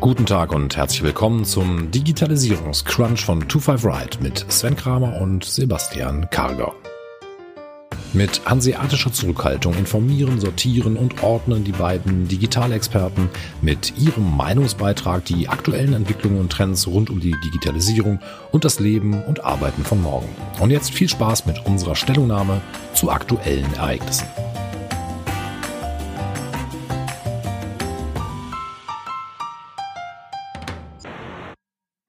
Guten Tag und herzlich willkommen zum Digitalisierungscrunch von 25 Ride mit Sven Kramer und Sebastian Karger. Mit hanseatischer Zurückhaltung informieren, sortieren und ordnen die beiden Digitalexperten mit ihrem Meinungsbeitrag die aktuellen Entwicklungen und Trends rund um die Digitalisierung und das Leben und Arbeiten von morgen. Und jetzt viel Spaß mit unserer Stellungnahme zu aktuellen Ereignissen.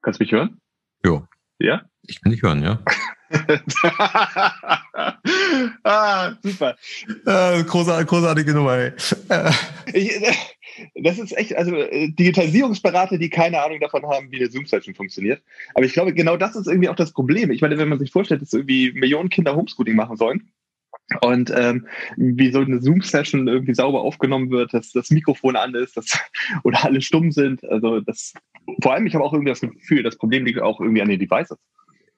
Kannst du mich hören? Jo. Ja? Ich kann dich hören, ja. ah, super. Äh, großartige, großartige Nummer, ey. Ich, das ist echt, also äh, Digitalisierungsberater, die keine Ahnung davon haben, wie eine Zoom-Session funktioniert. Aber ich glaube, genau das ist irgendwie auch das Problem. Ich meine, wenn man sich vorstellt, dass irgendwie Millionen Kinder Homeschooling machen sollen, und ähm, wie so eine Zoom-Session irgendwie sauber aufgenommen wird, dass das Mikrofon an ist dass, oder alle stumm sind. Also das, vor allem, ich habe auch irgendwie das Gefühl, das Problem liegt auch irgendwie an den Devices.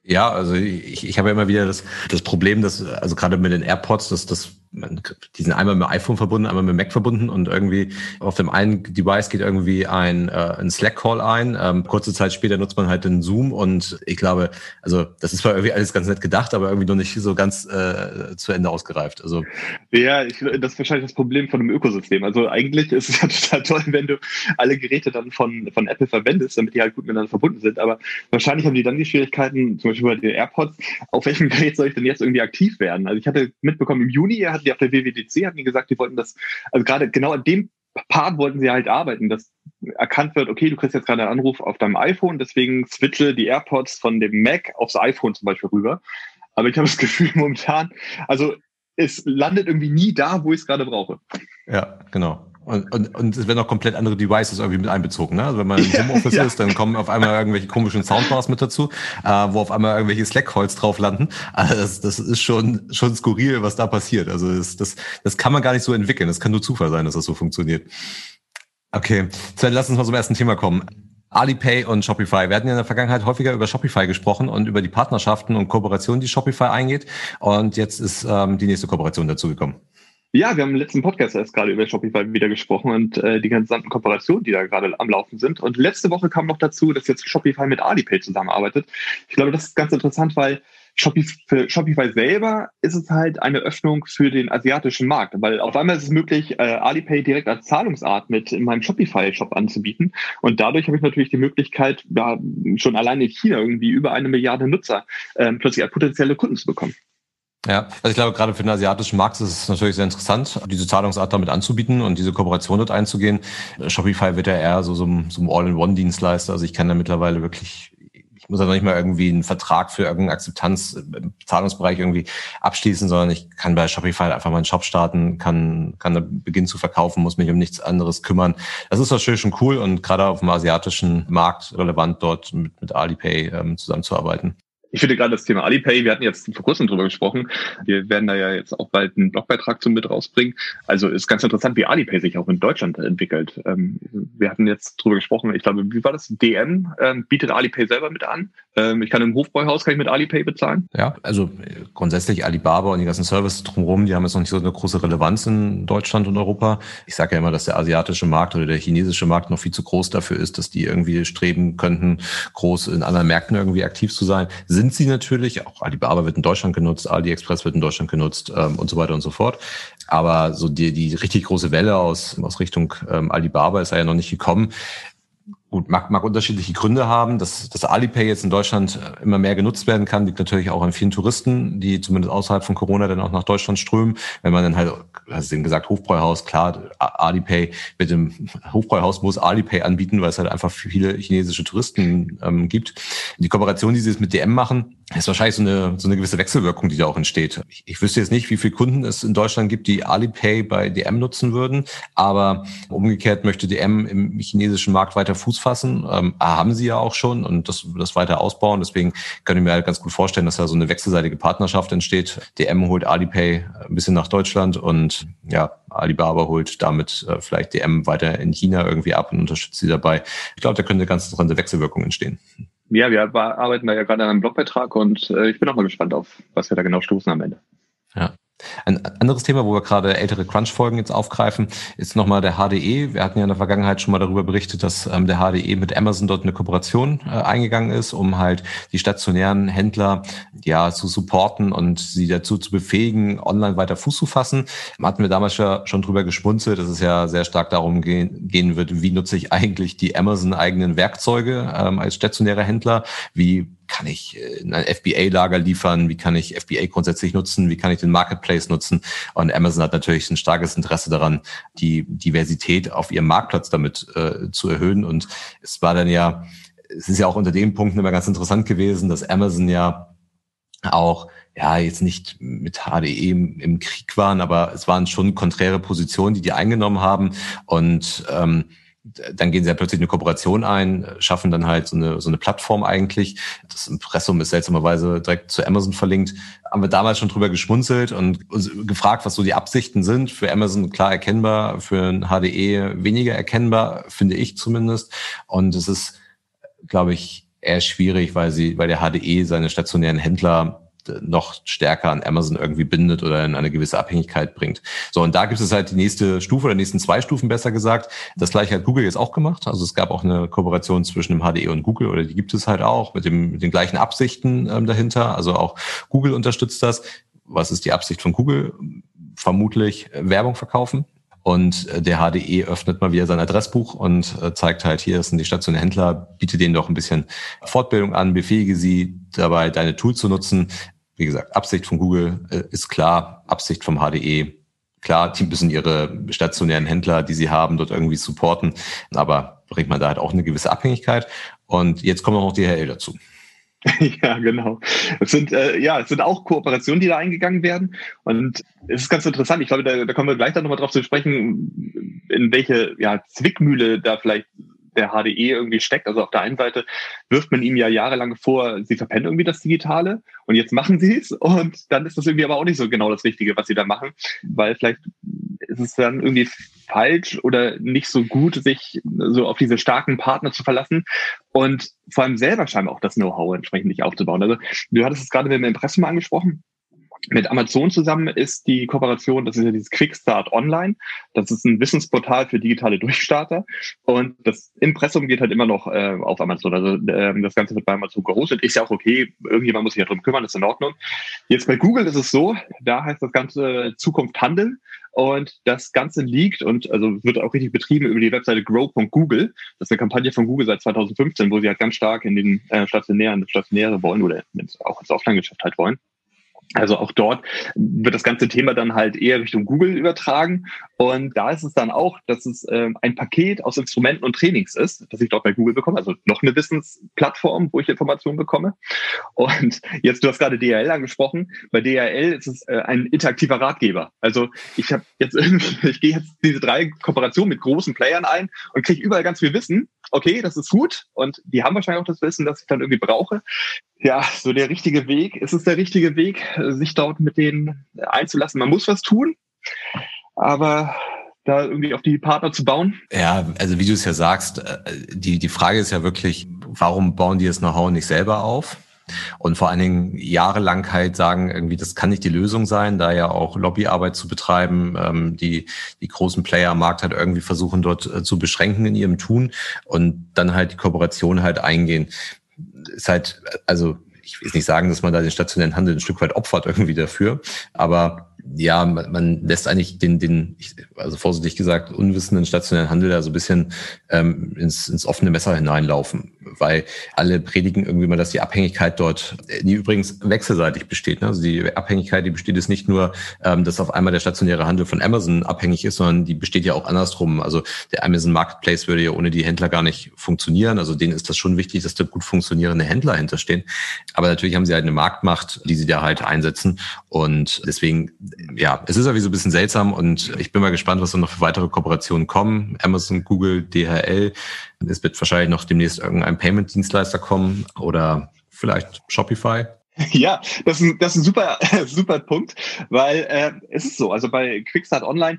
Ja, also ich, ich habe ja immer wieder das, das Problem, dass, also gerade mit den AirPods, dass das man, die sind einmal mit dem iPhone verbunden, einmal mit dem Mac verbunden und irgendwie auf dem einen Device geht irgendwie ein, äh, ein Slack-Call ein. Ähm, kurze Zeit später nutzt man halt den Zoom und ich glaube, also das ist zwar irgendwie alles ganz nett gedacht, aber irgendwie noch nicht so ganz äh, zu Ende ausgereift. Also ja, ich, das ist wahrscheinlich das Problem von dem Ökosystem. Also eigentlich ist es ja total toll, wenn du alle Geräte dann von, von Apple verwendest, damit die halt gut miteinander verbunden sind. Aber wahrscheinlich haben die dann die Schwierigkeiten, zum Beispiel bei den AirPods, auf welchem Gerät soll ich denn jetzt irgendwie aktiv werden? Also ich hatte mitbekommen, im Juni hat hatten die auf der WWDC, hatten die gesagt, die wollten das, also gerade genau an dem Part wollten sie halt arbeiten, dass erkannt wird, okay, du kriegst jetzt gerade einen Anruf auf deinem iPhone, deswegen switche die AirPods von dem Mac aufs iPhone zum Beispiel rüber. Aber ich habe das Gefühl momentan, also es landet irgendwie nie da, wo ich es gerade brauche. Ja, genau. Und, und, und es werden auch komplett andere Devices irgendwie mit einbezogen. Ne? Also wenn man im Homeoffice ja. ist, dann kommen auf einmal irgendwelche komischen Soundbars mit dazu, äh, wo auf einmal irgendwelche Slack-Calls drauf landen. Also das, das ist schon, schon skurril, was da passiert. Also das, das, das kann man gar nicht so entwickeln. Das kann nur Zufall sein, dass das so funktioniert. Okay, Sven, lass uns mal zum ersten Thema kommen. Alipay und Shopify. Wir hatten ja in der Vergangenheit häufiger über Shopify gesprochen und über die Partnerschaften und Kooperationen, die Shopify eingeht. Und jetzt ist ähm, die nächste Kooperation dazugekommen. Ja, wir haben im letzten Podcast erst gerade über Shopify wieder gesprochen und äh, die gesamten Kooperationen, die da gerade am Laufen sind. Und letzte Woche kam noch dazu, dass jetzt Shopify mit Alipay zusammenarbeitet. Ich glaube, das ist ganz interessant, weil Shopify, Shopify selber ist es halt eine Öffnung für den asiatischen Markt, weil auf einmal ist es möglich, äh, Alipay direkt als Zahlungsart mit in meinem Shopify-Shop anzubieten. Und dadurch habe ich natürlich die Möglichkeit, ja, schon allein in China irgendwie über eine Milliarde Nutzer äh, plötzlich als potenzielle Kunden zu bekommen. Ja, also ich glaube, gerade für den asiatischen Markt ist es natürlich sehr interessant, diese Zahlungsart damit anzubieten und diese Kooperation dort einzugehen. Shopify wird ja eher so, so, so ein All-in-One-Dienstleister. Also ich kann da mittlerweile wirklich, ich muss ja noch nicht mal irgendwie einen Vertrag für irgendeine Akzeptanz im Zahlungsbereich irgendwie abschließen, sondern ich kann bei Shopify einfach meinen Shop starten, kann, kann beginnen zu verkaufen, muss mich um nichts anderes kümmern. Das ist natürlich schon cool und gerade auf dem asiatischen Markt relevant, dort mit, mit Alipay ähm, zusammenzuarbeiten ich finde gerade das Thema Alipay, wir hatten jetzt vor kurzem drüber gesprochen, wir werden da ja jetzt auch bald einen Blogbeitrag zu mit rausbringen. Also ist ganz interessant, wie Alipay sich auch in Deutschland entwickelt. Ähm, wir hatten jetzt drüber gesprochen, ich glaube, wie war das? DM ähm, bietet Alipay selber mit an. Ähm, ich kann im Hofbräuhaus kann ich mit Alipay bezahlen. Ja, also grundsätzlich Alibaba und die ganzen Services drumherum, die haben jetzt noch nicht so eine große Relevanz in Deutschland und Europa. Ich sage ja immer, dass der asiatische Markt oder der chinesische Markt noch viel zu groß dafür ist, dass die irgendwie streben könnten, groß in anderen Märkten irgendwie aktiv zu sein sind sie natürlich. Auch Alibaba wird in Deutschland genutzt, AliExpress wird in Deutschland genutzt ähm, und so weiter und so fort. Aber so die, die richtig große Welle aus, aus Richtung ähm, Alibaba ist ja noch nicht gekommen. Gut, mag, mag unterschiedliche Gründe haben. Dass, dass Alipay jetzt in Deutschland äh, immer mehr genutzt werden kann, liegt natürlich auch an vielen Touristen, die zumindest außerhalb von Corona dann auch nach Deutschland strömen. Wenn man dann halt, hast du eben gesagt, Hofbräuhaus, klar, Alipay mit dem Hofbräuhaus muss Alipay anbieten, weil es halt einfach viele chinesische Touristen ähm, gibt. Die Kooperation, die sie jetzt mit DM machen, ist wahrscheinlich so eine, so eine gewisse Wechselwirkung, die da auch entsteht. Ich, ich wüsste jetzt nicht, wie viele Kunden es in Deutschland gibt, die Alipay bei DM nutzen würden, aber umgekehrt möchte DM im chinesischen Markt weiter Fuß fassen. Ähm, haben sie ja auch schon und das, das weiter ausbauen. Deswegen kann ich mir halt ganz gut vorstellen, dass da so eine wechselseitige Partnerschaft entsteht. DM holt Alipay ein bisschen nach Deutschland und ja, Alibaba holt damit äh, vielleicht DM weiter in China irgendwie ab und unterstützt sie dabei. Ich glaube, da könnte eine ganz interessante Wechselwirkung entstehen ja, wir arbeiten da ja gerade an einem Blogbeitrag und äh, ich bin auch mal gespannt auf, was wir da genau stoßen am Ende. Ja. Ein anderes Thema, wo wir gerade ältere Crunch-Folgen jetzt aufgreifen, ist nochmal der HDE. Wir hatten ja in der Vergangenheit schon mal darüber berichtet, dass ähm, der HDE mit Amazon dort eine Kooperation äh, eingegangen ist, um halt die stationären Händler ja zu supporten und sie dazu zu befähigen, online weiter Fuß zu fassen. Hatten wir damals ja schon drüber geschmunzelt, dass es ja sehr stark darum gehen, gehen wird, wie nutze ich eigentlich die Amazon eigenen Werkzeuge ähm, als stationärer Händler, wie kann ich äh, ein FBA-Lager liefern, wie kann ich FBA grundsätzlich nutzen, wie kann ich den Marketplace nutzen. Und Amazon hat natürlich ein starkes Interesse daran, die Diversität auf ihrem Marktplatz damit äh, zu erhöhen. Und es war dann ja, es ist ja auch unter dem Punkt immer ganz interessant gewesen, dass Amazon ja auch ja jetzt nicht mit HDE im, Krieg waren, aber es waren schon konträre Positionen, die die eingenommen haben und ähm, dann gehen sie ja plötzlich eine Kooperation ein, schaffen dann halt so eine, so eine Plattform eigentlich. Das Impressum ist seltsamerweise direkt zu Amazon verlinkt. Haben wir damals schon drüber geschmunzelt und gefragt, was so die Absichten sind. Für Amazon klar erkennbar, für ein HDE weniger erkennbar, finde ich zumindest. Und es ist, glaube ich, eher schwierig, weil sie, weil der HDE seine stationären Händler noch stärker an Amazon irgendwie bindet oder in eine gewisse Abhängigkeit bringt. So, und da gibt es halt die nächste Stufe oder nächsten zwei Stufen besser gesagt. Das gleiche hat Google jetzt auch gemacht. Also es gab auch eine Kooperation zwischen dem HDE und Google oder die gibt es halt auch mit, dem, mit den gleichen Absichten ähm, dahinter. Also auch Google unterstützt das. Was ist die Absicht von Google? Vermutlich Werbung verkaufen. Und äh, der HDE öffnet mal wieder sein Adressbuch und äh, zeigt halt, hier sind die stationären Händler, biete denen doch ein bisschen Fortbildung an, befähige sie dabei, deine Tools zu nutzen. Wie gesagt, Absicht von Google äh, ist klar, Absicht vom HDE Klar, die müssen ihre stationären Händler, die sie haben, dort irgendwie supporten, aber bringt man da halt auch eine gewisse Abhängigkeit. Und jetzt kommen noch die DHL dazu. ja, genau. Es sind, äh, ja, es sind auch Kooperationen, die da eingegangen werden. Und es ist ganz interessant. Ich glaube, da, da kommen wir gleich dann nochmal drauf zu sprechen, in welche ja, Zwickmühle da vielleicht der HDE irgendwie steckt. Also auf der einen Seite wirft man ihm ja jahrelang vor, sie verpennen irgendwie das Digitale und jetzt machen sie es und dann ist das irgendwie aber auch nicht so genau das Richtige, was sie da machen, weil vielleicht ist es dann irgendwie falsch oder nicht so gut, sich so auf diese starken Partner zu verlassen und vor allem selber scheinbar auch das Know-how entsprechend nicht aufzubauen. Also du hattest es gerade mit dem Impressum angesprochen mit Amazon zusammen ist die Kooperation, das ist ja dieses Quickstart Online. Das ist ein Wissensportal für digitale Durchstarter. Und das Impressum geht halt immer noch äh, auf Amazon. Also äh, das Ganze wird bei Amazon gehostet. Ist ja auch okay. Irgendjemand muss sich ja drum kümmern, ist in Ordnung. Jetzt bei Google ist es so, da heißt das Ganze Zukunft Handeln. Und das Ganze liegt und also wird auch richtig betrieben über die Webseite grow.google. Das ist eine Kampagne von Google seit 2015, wo sie halt ganz stark in den äh, stationären, stationäre wollen oder auch ins Offline-Geschäft halt wollen. Also auch dort wird das ganze Thema dann halt eher Richtung Google übertragen. Und da ist es dann auch, dass es ähm, ein Paket aus Instrumenten und Trainings ist, das ich dort bei Google bekomme. Also noch eine Wissensplattform, wo ich Informationen bekomme. Und jetzt, du hast gerade DHL angesprochen. Bei DHL ist es äh, ein interaktiver Ratgeber. Also ich habe jetzt irgendwie, ich gehe jetzt diese drei Kooperationen mit großen Playern ein und kriege überall ganz viel Wissen. Okay, das ist gut. Und die haben wahrscheinlich auch das Wissen, das ich dann irgendwie brauche ja, so der richtige Weg. Ist es der richtige Weg, sich dort mit denen einzulassen? Man muss was tun, aber da irgendwie auf die Partner zu bauen? Ja, also wie du es ja sagst, äh, die, die Frage ist ja wirklich, warum bauen die das Know-how nicht selber auf? Und vor allen Dingen jahrelang halt sagen, irgendwie, das kann nicht die Lösung sein, da ja auch Lobbyarbeit zu betreiben, ähm, die, die großen Player am Markt halt irgendwie versuchen, dort äh, zu beschränken in ihrem Tun und dann halt die Kooperation halt eingehen ist halt, also ich will nicht sagen, dass man da den stationären Handel ein Stück weit opfert irgendwie dafür, aber ja, man, man lässt eigentlich den, den, also vorsichtig gesagt, unwissenden stationären Handel da so ein bisschen ähm, ins, ins offene Messer hineinlaufen, weil alle predigen irgendwie mal, dass die Abhängigkeit dort, die übrigens wechselseitig besteht. Ne? Also die Abhängigkeit, die besteht jetzt nicht nur, ähm, dass auf einmal der stationäre Handel von Amazon abhängig ist, sondern die besteht ja auch andersrum. Also der Amazon Marketplace würde ja ohne die Händler gar nicht funktionieren. Also denen ist das schon wichtig, dass da gut funktionierende Händler hinterstehen. Aber natürlich haben sie halt eine Marktmacht, die sie da halt einsetzen. Und deswegen ja, es ist irgendwie so ein bisschen seltsam und ich bin mal gespannt, was da noch für weitere Kooperationen kommen. Amazon, Google, DHL. Es wird wahrscheinlich noch demnächst irgendein Payment-Dienstleister kommen oder vielleicht Shopify. Ja, das ist, das ist ein super, super Punkt, weil äh, es ist so, also bei Quickstart Online,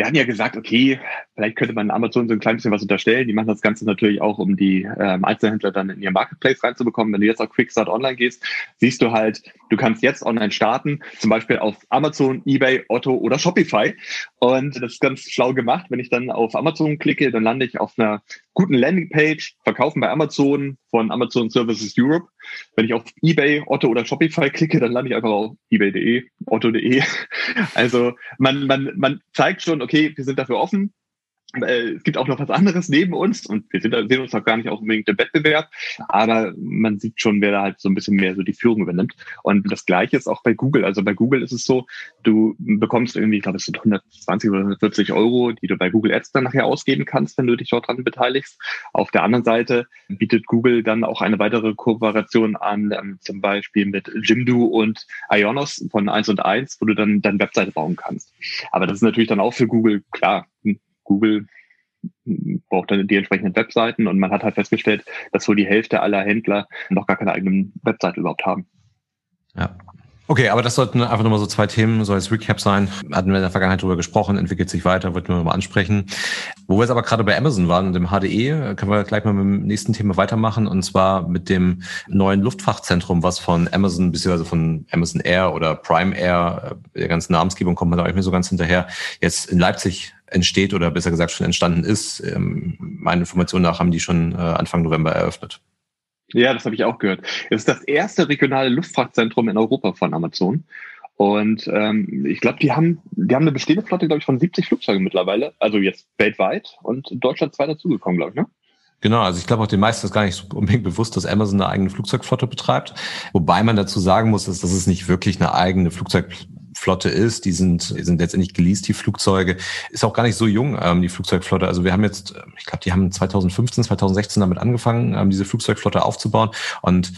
wir hatten ja gesagt, okay, vielleicht könnte man Amazon so ein klein bisschen was unterstellen. Die machen das Ganze natürlich auch, um die ähm, Einzelhändler dann in ihr Marketplace reinzubekommen. Wenn du jetzt auf Quickstart Online gehst, siehst du halt, du kannst jetzt online starten, zum Beispiel auf Amazon, eBay, Otto oder Shopify. Und das ist ganz schlau gemacht. Wenn ich dann auf Amazon klicke, dann lande ich auf einer guten Landingpage, verkaufen bei Amazon von Amazon Services Europe. Wenn ich auf eBay, Otto oder Shopify klicke, dann lande ich einfach auf ebay.de, otto.de. Also man, man, man zeigt schon, okay, wir sind dafür offen. Äh, es gibt auch noch was anderes neben uns und wir sind, sehen uns auch gar nicht auch unbedingt im Wettbewerb, aber man sieht schon, wer da halt so ein bisschen mehr so die Führung übernimmt. Und das Gleiche ist auch bei Google. Also bei Google ist es so, du bekommst irgendwie, ich glaube, es sind 120 oder 140 Euro, die du bei Google Ads dann nachher ausgeben kannst, wenn du dich dort dran beteiligst. Auf der anderen Seite bietet Google dann auch eine weitere Kooperation an, ähm, zum Beispiel mit Jimdo und Ionos von 1 und 1, wo du dann deine Webseite bauen kannst. Aber das ist natürlich dann auch für Google klar. Google braucht dann die entsprechenden Webseiten und man hat halt festgestellt, dass wohl die Hälfte aller Händler noch gar keine eigenen Webseite überhaupt haben. Ja. Okay, aber das sollten einfach nochmal so zwei Themen, soll als Recap sein. Hatten wir in der Vergangenheit drüber gesprochen, entwickelt sich weiter, wollten wir nochmal ansprechen. Wo wir jetzt aber gerade bei Amazon waren und dem HDE, können wir gleich mal mit dem nächsten Thema weitermachen und zwar mit dem neuen Luftfrachtzentrum, was von Amazon beziehungsweise von Amazon Air oder Prime Air, äh, der ganzen Namensgebung kommt man da auch nicht mehr so ganz hinterher, jetzt in Leipzig entsteht oder besser gesagt schon entstanden ist. Ähm, Meine Information nach haben die schon äh, Anfang November eröffnet. Ja, das habe ich auch gehört. Es ist das erste regionale Luftfrachtzentrum in Europa von Amazon. Und ähm, ich glaube, die haben, die haben eine bestehende Flotte, glaube ich, von 70 Flugzeugen mittlerweile, also jetzt weltweit und Deutschland zwei dazugekommen, glaube ich, ne? Genau, also ich glaube auch den meisten ist gar nicht so unbedingt bewusst, dass Amazon eine eigene Flugzeugflotte betreibt. Wobei man dazu sagen muss, dass das ist nicht wirklich eine eigene Flugzeugflotte ist. Die sind, die sind letztendlich geleast, die Flugzeuge. Ist auch gar nicht so jung, ähm, die Flugzeugflotte. Also wir haben jetzt, ich glaube, die haben 2015, 2016 damit angefangen, ähm, diese Flugzeugflotte aufzubauen. Und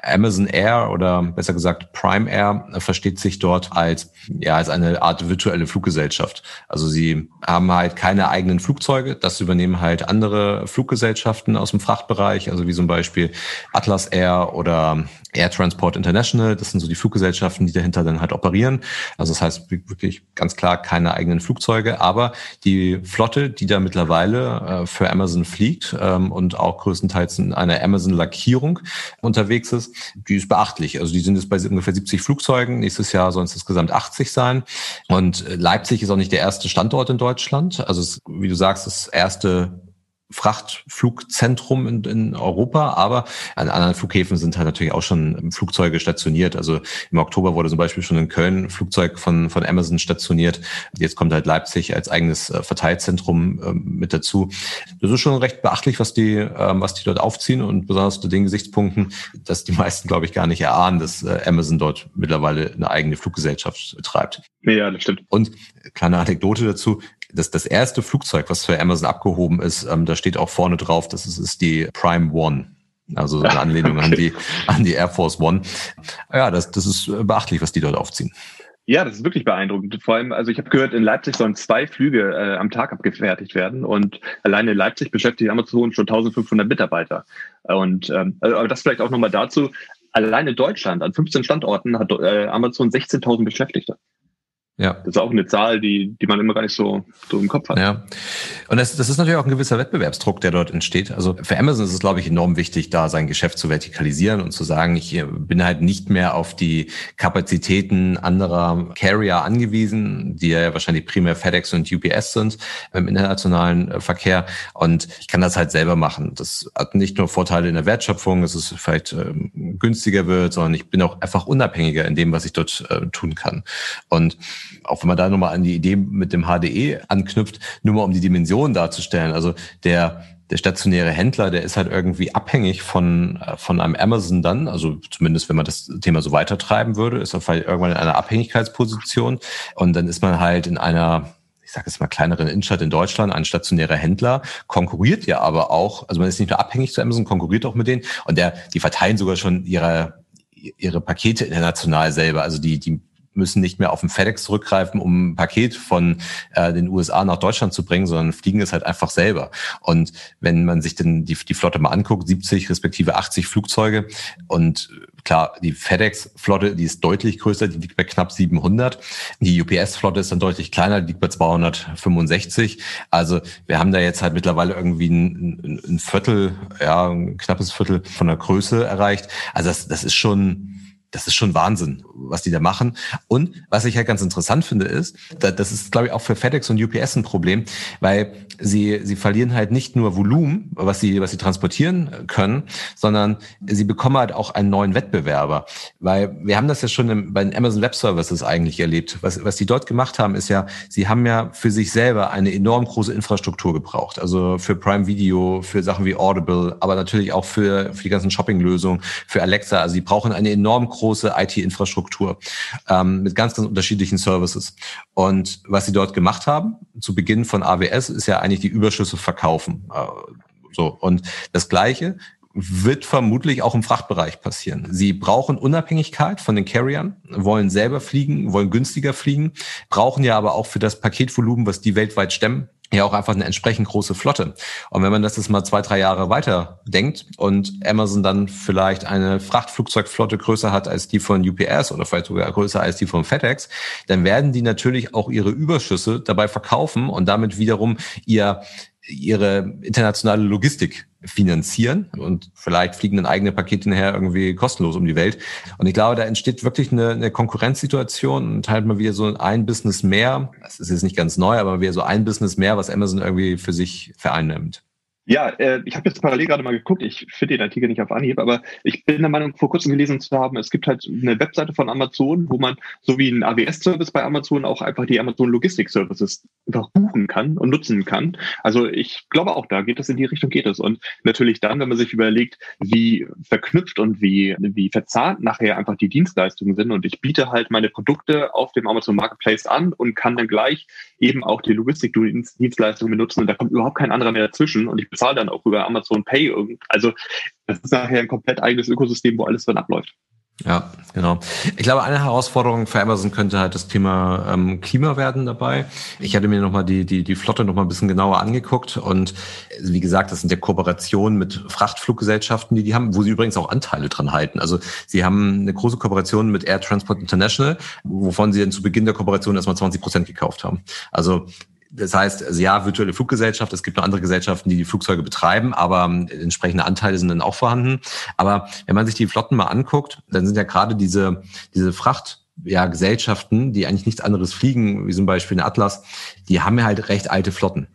Amazon Air oder besser gesagt Prime Air versteht sich dort als, ja, als eine Art virtuelle Fluggesellschaft. Also sie haben halt keine eigenen Flugzeuge. Das übernehmen halt andere Fluggesellschaften aus dem Frachtbereich, also wie zum Beispiel Atlas Air oder Air Transport International. Das sind so die Fluggesellschaften, die dahinter dann halt operieren. Also das heißt wirklich ganz klar keine eigenen Flugzeuge, aber die Flotte, die da mittlerweile äh, für Amazon fliegt ähm, und auch größtenteils in einer Amazon-Lackierung unterwegs ist, die ist beachtlich. Also die sind jetzt bei ungefähr 70 Flugzeugen. Nächstes Jahr sollen es insgesamt 80 sein. Und äh, Leipzig ist auch nicht der erste Standort in Deutschland. Also es, wie du sagst, das erste Frachtflugzentrum in, in Europa, aber an anderen Flughäfen sind halt natürlich auch schon Flugzeuge stationiert. Also im Oktober wurde zum Beispiel schon in Köln ein Flugzeug von, von Amazon stationiert. Jetzt kommt halt Leipzig als eigenes äh, Verteilzentrum äh, mit dazu. Das ist schon recht beachtlich, was die, äh, was die dort aufziehen und besonders unter den Gesichtspunkten, dass die meisten, glaube ich, gar nicht erahnen, dass äh, Amazon dort mittlerweile eine eigene Fluggesellschaft betreibt. Ja, das stimmt. Und kleine Anekdote dazu das, das erste Flugzeug, was für Amazon abgehoben ist, ähm, da steht auch vorne drauf, das ist, ist die Prime One. Also eine Anlehnung okay. an die, an die Air Force One. Ja, das, das ist beachtlich, was die dort aufziehen. Ja, das ist wirklich beeindruckend. Vor allem, also ich habe gehört, in Leipzig sollen zwei Flüge äh, am Tag abgefertigt werden und alleine in Leipzig beschäftigt Amazon schon 1500 Mitarbeiter. Und ähm, also, aber das vielleicht auch nochmal dazu. Alleine Deutschland an 15 Standorten hat äh, Amazon 16.000 Beschäftigte. Ja. Das ist auch eine Zahl, die, die man immer gar nicht so, so im Kopf hat. Ja. Und das, das ist natürlich auch ein gewisser Wettbewerbsdruck, der dort entsteht. Also für Amazon ist es, glaube ich, enorm wichtig, da sein Geschäft zu vertikalisieren und zu sagen, ich bin halt nicht mehr auf die Kapazitäten anderer Carrier angewiesen, die ja wahrscheinlich primär FedEx und UPS sind im internationalen äh, Verkehr. Und ich kann das halt selber machen. Das hat nicht nur Vorteile in der Wertschöpfung, dass es vielleicht ähm, günstiger wird, sondern ich bin auch einfach unabhängiger in dem, was ich dort äh, tun kann. Und auch wenn man da nochmal an die Idee mit dem HDE anknüpft, nur mal um die Dimension darzustellen. Also der, der stationäre Händler, der ist halt irgendwie abhängig von, äh, von einem Amazon dann, also zumindest wenn man das Thema so weitertreiben würde, ist er vielleicht irgendwann in einer Abhängigkeitsposition und dann ist man halt in einer ich sage jetzt mal kleineren Innenstadt in Deutschland, ein stationärer Händler, konkurriert ja aber auch, also man ist nicht nur abhängig zu Amazon, konkurriert auch mit denen und der, die verteilen sogar schon ihre ihre Pakete international selber. Also die, die müssen nicht mehr auf den FedEx zurückgreifen, um ein Paket von äh, den USA nach Deutschland zu bringen, sondern fliegen es halt einfach selber. Und wenn man sich denn die, die Flotte mal anguckt, 70 respektive 80 Flugzeuge und Klar, die FedEx-Flotte, die ist deutlich größer, die liegt bei knapp 700. Die UPS-Flotte ist dann deutlich kleiner, die liegt bei 265. Also wir haben da jetzt halt mittlerweile irgendwie ein, ein Viertel, ja, ein knappes Viertel von der Größe erreicht. Also das, das ist schon das ist schon Wahnsinn, was die da machen. Und was ich halt ganz interessant finde, ist, das ist, glaube ich, auch für FedEx und UPS ein Problem, weil sie, sie verlieren halt nicht nur Volumen, was sie, was sie transportieren können, sondern sie bekommen halt auch einen neuen Wettbewerber. Weil wir haben das ja schon im, bei den Amazon Web Services eigentlich erlebt. Was, was die dort gemacht haben, ist ja, sie haben ja für sich selber eine enorm große Infrastruktur gebraucht. Also für Prime Video, für Sachen wie Audible, aber natürlich auch für, für die ganzen Shopping-Lösungen, für Alexa. Also sie brauchen eine enorm große IT-Infrastruktur ähm, mit ganz, ganz unterschiedlichen Services. Und was sie dort gemacht haben, zu Beginn von AWS, ist ja eigentlich die Überschüsse verkaufen. Äh, so. Und das Gleiche wird vermutlich auch im Frachtbereich passieren. Sie brauchen Unabhängigkeit von den Carriern, wollen selber fliegen, wollen günstiger fliegen, brauchen ja aber auch für das Paketvolumen, was die weltweit stemmen, ja auch einfach eine entsprechend große Flotte. Und wenn man das jetzt mal zwei, drei Jahre weiter denkt und Amazon dann vielleicht eine Frachtflugzeugflotte größer hat als die von UPS oder vielleicht sogar größer als die von FedEx, dann werden die natürlich auch ihre Überschüsse dabei verkaufen und damit wiederum ihr ihre internationale Logistik finanzieren und vielleicht fliegen dann eigene Pakete nachher irgendwie kostenlos um die Welt. Und ich glaube, da entsteht wirklich eine, eine Konkurrenzsituation und halt mal wieder so ein Business mehr. Das ist jetzt nicht ganz neu, aber wieder so ein Business mehr, was Amazon irgendwie für sich vereinnimmt. Ja, äh, ich habe jetzt parallel gerade mal geguckt, ich finde den Artikel nicht auf Anhieb, aber ich bin der Meinung, vor kurzem gelesen zu haben, es gibt halt eine Webseite von Amazon, wo man so wie ein AWS-Service bei Amazon auch einfach die Amazon Logistik-Services einfach buchen kann und nutzen kann. Also ich glaube auch, da geht es in die Richtung, geht es. Und natürlich dann, wenn man sich überlegt, wie verknüpft und wie, wie verzahnt nachher einfach die Dienstleistungen sind und ich biete halt meine Produkte auf dem Amazon Marketplace an und kann dann gleich eben auch die Logistik-Dienstleistungen benutzen und da kommt überhaupt kein anderer mehr dazwischen und ich bezahle dann auch über Amazon Pay. Also das ist nachher ein komplett eigenes Ökosystem, wo alles dann abläuft. Ja, genau. Ich glaube, eine Herausforderung für Amazon könnte halt das Thema ähm, Klima werden dabei. Ich hatte mir nochmal die, die, die Flotte nochmal ein bisschen genauer angeguckt und wie gesagt, das sind ja Kooperationen mit Frachtfluggesellschaften, die die haben, wo sie übrigens auch Anteile dran halten. Also sie haben eine große Kooperation mit Air Transport International, wovon sie dann zu Beginn der Kooperation erstmal 20 Prozent gekauft haben. Also das heißt, also ja, virtuelle Fluggesellschaft, es gibt noch andere Gesellschaften, die die Flugzeuge betreiben, aber ähm, entsprechende Anteile sind dann auch vorhanden. Aber wenn man sich die Flotten mal anguckt, dann sind ja gerade diese, diese Fracht, ja, Gesellschaften, die eigentlich nichts anderes fliegen, wie zum Beispiel eine Atlas, die haben ja halt recht alte Flotten.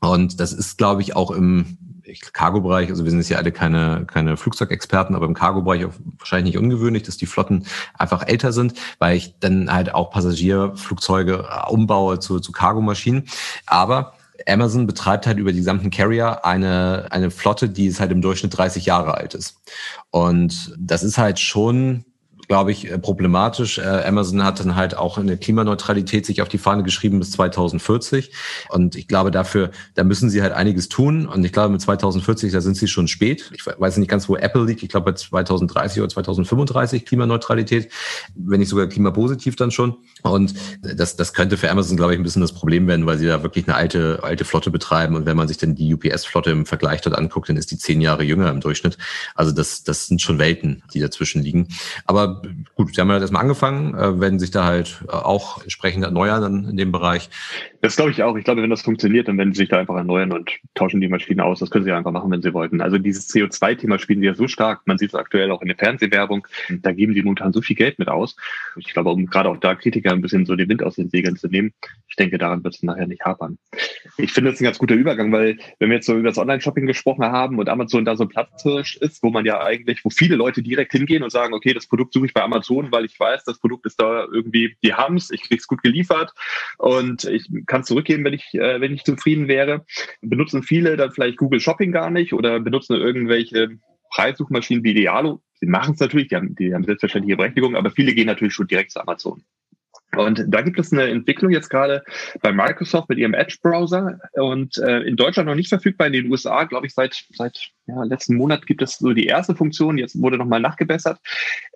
Und das ist, glaube ich, auch im Cargo-Bereich, also wir sind jetzt ja alle keine, keine Flugzeugexperten, aber im Cargo-Bereich wahrscheinlich nicht ungewöhnlich, dass die Flotten einfach älter sind, weil ich dann halt auch Passagierflugzeuge äh, umbaue zu, zu Cargo-Maschinen. Aber Amazon betreibt halt über die gesamten Carrier eine, eine Flotte, die ist halt im Durchschnitt 30 Jahre alt ist. Und das ist halt schon glaube ich, äh, problematisch. Äh, Amazon hat dann halt auch eine Klimaneutralität sich auf die Fahne geschrieben bis 2040. Und ich glaube, dafür, da müssen sie halt einiges tun. Und ich glaube, mit 2040, da sind sie schon spät. Ich weiß nicht ganz, wo Apple liegt. Ich glaube, bei 2030 oder 2035 Klimaneutralität, wenn nicht sogar klimapositiv dann schon. Und das, das könnte für Amazon, glaube ich, ein bisschen das Problem werden, weil sie da wirklich eine alte, alte Flotte betreiben. Und wenn man sich dann die UPS-Flotte im Vergleich dort anguckt, dann ist die zehn Jahre jünger im Durchschnitt. Also das, das sind schon Welten, die dazwischen liegen. Aber gut, sie haben ja erstmal angefangen, äh, werden sich da halt äh, auch entsprechend erneuern dann in dem Bereich. Das glaube ich auch. Ich glaube, wenn das funktioniert, dann werden sie sich da einfach erneuern und tauschen die Maschinen aus. Das können sie einfach machen, wenn sie wollten. Also dieses CO2-Thema spielen sie ja so stark. Man sieht es aktuell auch in der Fernsehwerbung. Da geben sie momentan so viel Geld mit aus. Ich glaube, um gerade auch da Kritiker ein bisschen so den Wind aus den Segeln zu nehmen, ich denke, daran wird es nachher nicht hapern. Ich finde das ein ganz guter Übergang, weil wenn wir jetzt so über das Online-Shopping gesprochen haben und Amazon da so ein Platzhirsch ist, wo man ja eigentlich, wo viele Leute direkt hingehen und sagen, okay, das Produkt suche ich bei Amazon, weil ich weiß, das Produkt ist da irgendwie, die haben's, ich krieg's gut geliefert und ich kann es zurückgeben, wenn ich, äh, wenn ich zufrieden wäre. Benutzen viele dann vielleicht Google Shopping gar nicht oder benutzen irgendwelche Preissuchmaschinen wie Idealo. Sie machen es natürlich, die haben, die haben selbstverständliche Berechtigung, aber viele gehen natürlich schon direkt zu Amazon. Und da gibt es eine Entwicklung jetzt gerade bei Microsoft mit ihrem Edge-Browser und äh, in Deutschland noch nicht verfügbar, in den USA, glaube ich, seit, seit ja, letzten Monat gibt es so die erste Funktion, jetzt wurde nochmal nachgebessert.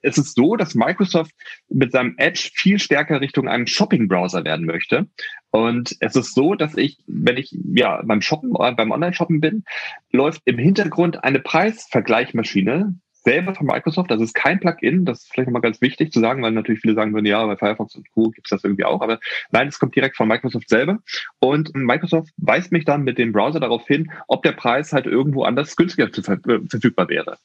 Es ist so, dass Microsoft mit seinem Edge viel stärker Richtung einem Shopping-Browser werden möchte. Und es ist so, dass ich, wenn ich ja beim Shoppen, beim Online-Shoppen bin, läuft im Hintergrund eine Preisvergleichmaschine, selber von Microsoft. Das ist kein Plugin. Das ist vielleicht nochmal ganz wichtig zu sagen, weil natürlich viele sagen würden, ja, bei Firefox und Co. gibt es das irgendwie auch. Aber nein, es kommt direkt von Microsoft selber. Und Microsoft weist mich dann mit dem Browser darauf hin, ob der Preis halt irgendwo anders günstiger verfügbar wäre.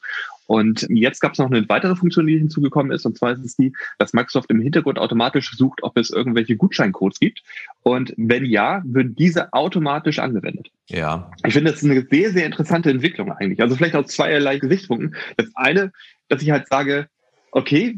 Und jetzt gab es noch eine weitere Funktion, die hinzugekommen ist, und zwar ist es die, dass Microsoft im Hintergrund automatisch sucht, ob es irgendwelche Gutscheincodes gibt. Und wenn ja, würden diese automatisch angewendet. Ja. Ich finde, das ist eine sehr, sehr interessante Entwicklung eigentlich. Also vielleicht aus zweierlei Gesichtspunkten. Das eine, dass ich halt sage, okay,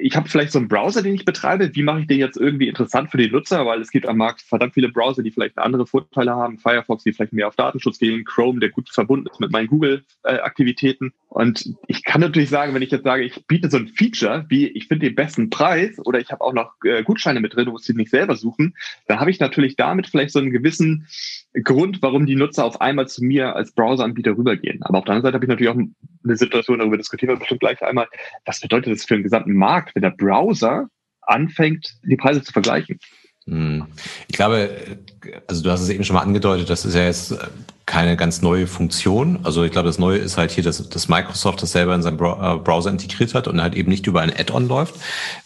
ich habe vielleicht so einen Browser, den ich betreibe. Wie mache ich den jetzt irgendwie interessant für den Nutzer? Weil es gibt am Markt verdammt viele Browser, die vielleicht andere Vorteile haben. Firefox, die vielleicht mehr auf Datenschutz gehen. Chrome, der gut verbunden ist mit meinen Google-Aktivitäten. Und ich kann natürlich sagen, wenn ich jetzt sage, ich biete so ein Feature, wie ich finde den besten Preis oder ich habe auch noch äh, Gutscheine mit drin, du musst sie nicht selber suchen, dann habe ich natürlich damit vielleicht so einen gewissen Grund, warum die Nutzer auf einmal zu mir als Browseranbieter rübergehen. Aber auf der anderen Seite habe ich natürlich auch eine Situation, darüber diskutieren wir bestimmt gleich einmal, was bedeutet das für den gesamten Markt, wenn der Browser anfängt, die Preise zu vergleichen? Hm. Ich glaube, also du hast es eben schon mal angedeutet, das ist ja jetzt keine ganz neue Funktion. Also ich glaube, das Neue ist halt hier, dass, dass Microsoft das selber in seinem äh, Browser integriert hat und halt eben nicht über ein Add-on läuft.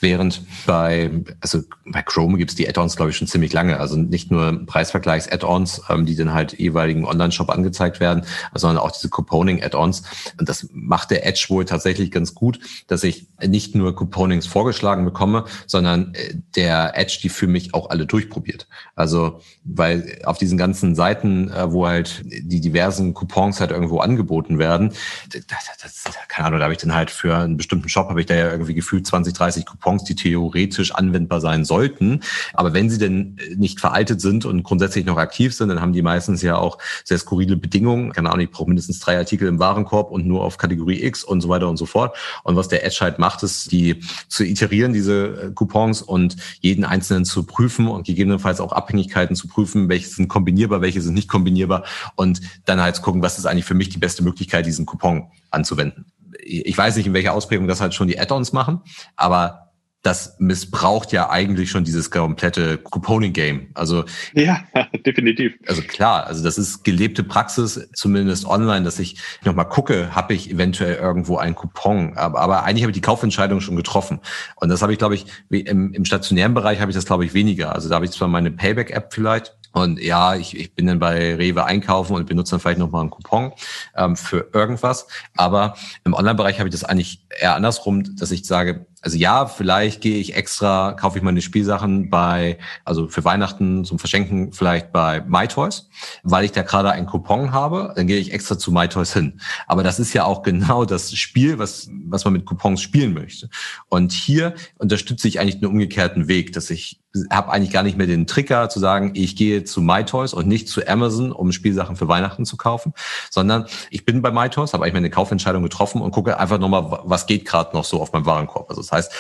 Während bei, also bei Chrome gibt es die Add-ons, glaube ich, schon ziemlich lange. Also nicht nur Preisvergleichs-Add-ons, ähm, die dann halt jeweiligen Online-Shop angezeigt werden, sondern auch diese Couponing-Add-ons. Und das macht der Edge wohl tatsächlich ganz gut, dass ich nicht nur Couponings vorgeschlagen bekomme, sondern äh, der Edge die für mich auch alle durchprobiert. Also weil auf diesen ganzen Seiten, äh, wo halt die diversen Coupons halt irgendwo angeboten werden. Das, das, das, keine Ahnung, da habe ich dann halt für einen bestimmten Shop habe ich da ja irgendwie gefühlt 20, 30 Coupons, die theoretisch anwendbar sein sollten. Aber wenn sie denn nicht veraltet sind und grundsätzlich noch aktiv sind, dann haben die meistens ja auch sehr skurrile Bedingungen. Keine Ahnung, ich brauche mindestens drei Artikel im Warenkorb und nur auf Kategorie X und so weiter und so fort. Und was der Edge halt macht, ist, die zu iterieren, diese Coupons und jeden einzelnen zu prüfen und gegebenenfalls auch Abhängigkeiten zu prüfen, welche sind kombinierbar, welche sind nicht kombinierbar und dann halt gucken, was ist eigentlich für mich die beste Möglichkeit, diesen Coupon anzuwenden. Ich weiß nicht, in welcher Ausprägung das halt schon die Add-ons machen, aber das missbraucht ja eigentlich schon dieses komplette Couponing-Game. Also ja, definitiv. Also klar, also das ist gelebte Praxis, zumindest online, dass ich nochmal gucke, habe ich eventuell irgendwo einen Coupon. Aber, aber eigentlich habe ich die Kaufentscheidung schon getroffen. Und das habe ich, glaube ich, im, im stationären Bereich habe ich das, glaube ich, weniger. Also da habe ich zwar meine Payback-App vielleicht, und ja, ich, ich bin dann bei Rewe einkaufen und benutze dann vielleicht nochmal einen Coupon ähm, für irgendwas. Aber im Online-Bereich habe ich das eigentlich eher andersrum, dass ich sage, also ja, vielleicht gehe ich extra, kaufe ich meine Spielsachen bei, also für Weihnachten zum Verschenken vielleicht bei MyToys, weil ich da gerade einen Coupon habe, dann gehe ich extra zu MyToys hin. Aber das ist ja auch genau das Spiel, was, was man mit Coupons spielen möchte. Und hier unterstütze ich eigentlich den umgekehrten Weg, dass ich habe eigentlich gar nicht mehr den Trigger zu sagen, ich gehe zu MyToys und nicht zu Amazon, um Spielsachen für Weihnachten zu kaufen, sondern ich bin bei MyToys, habe eigentlich meine Kaufentscheidung getroffen und gucke einfach nochmal, was geht gerade noch so auf meinem Warenkorb. Also das heißt,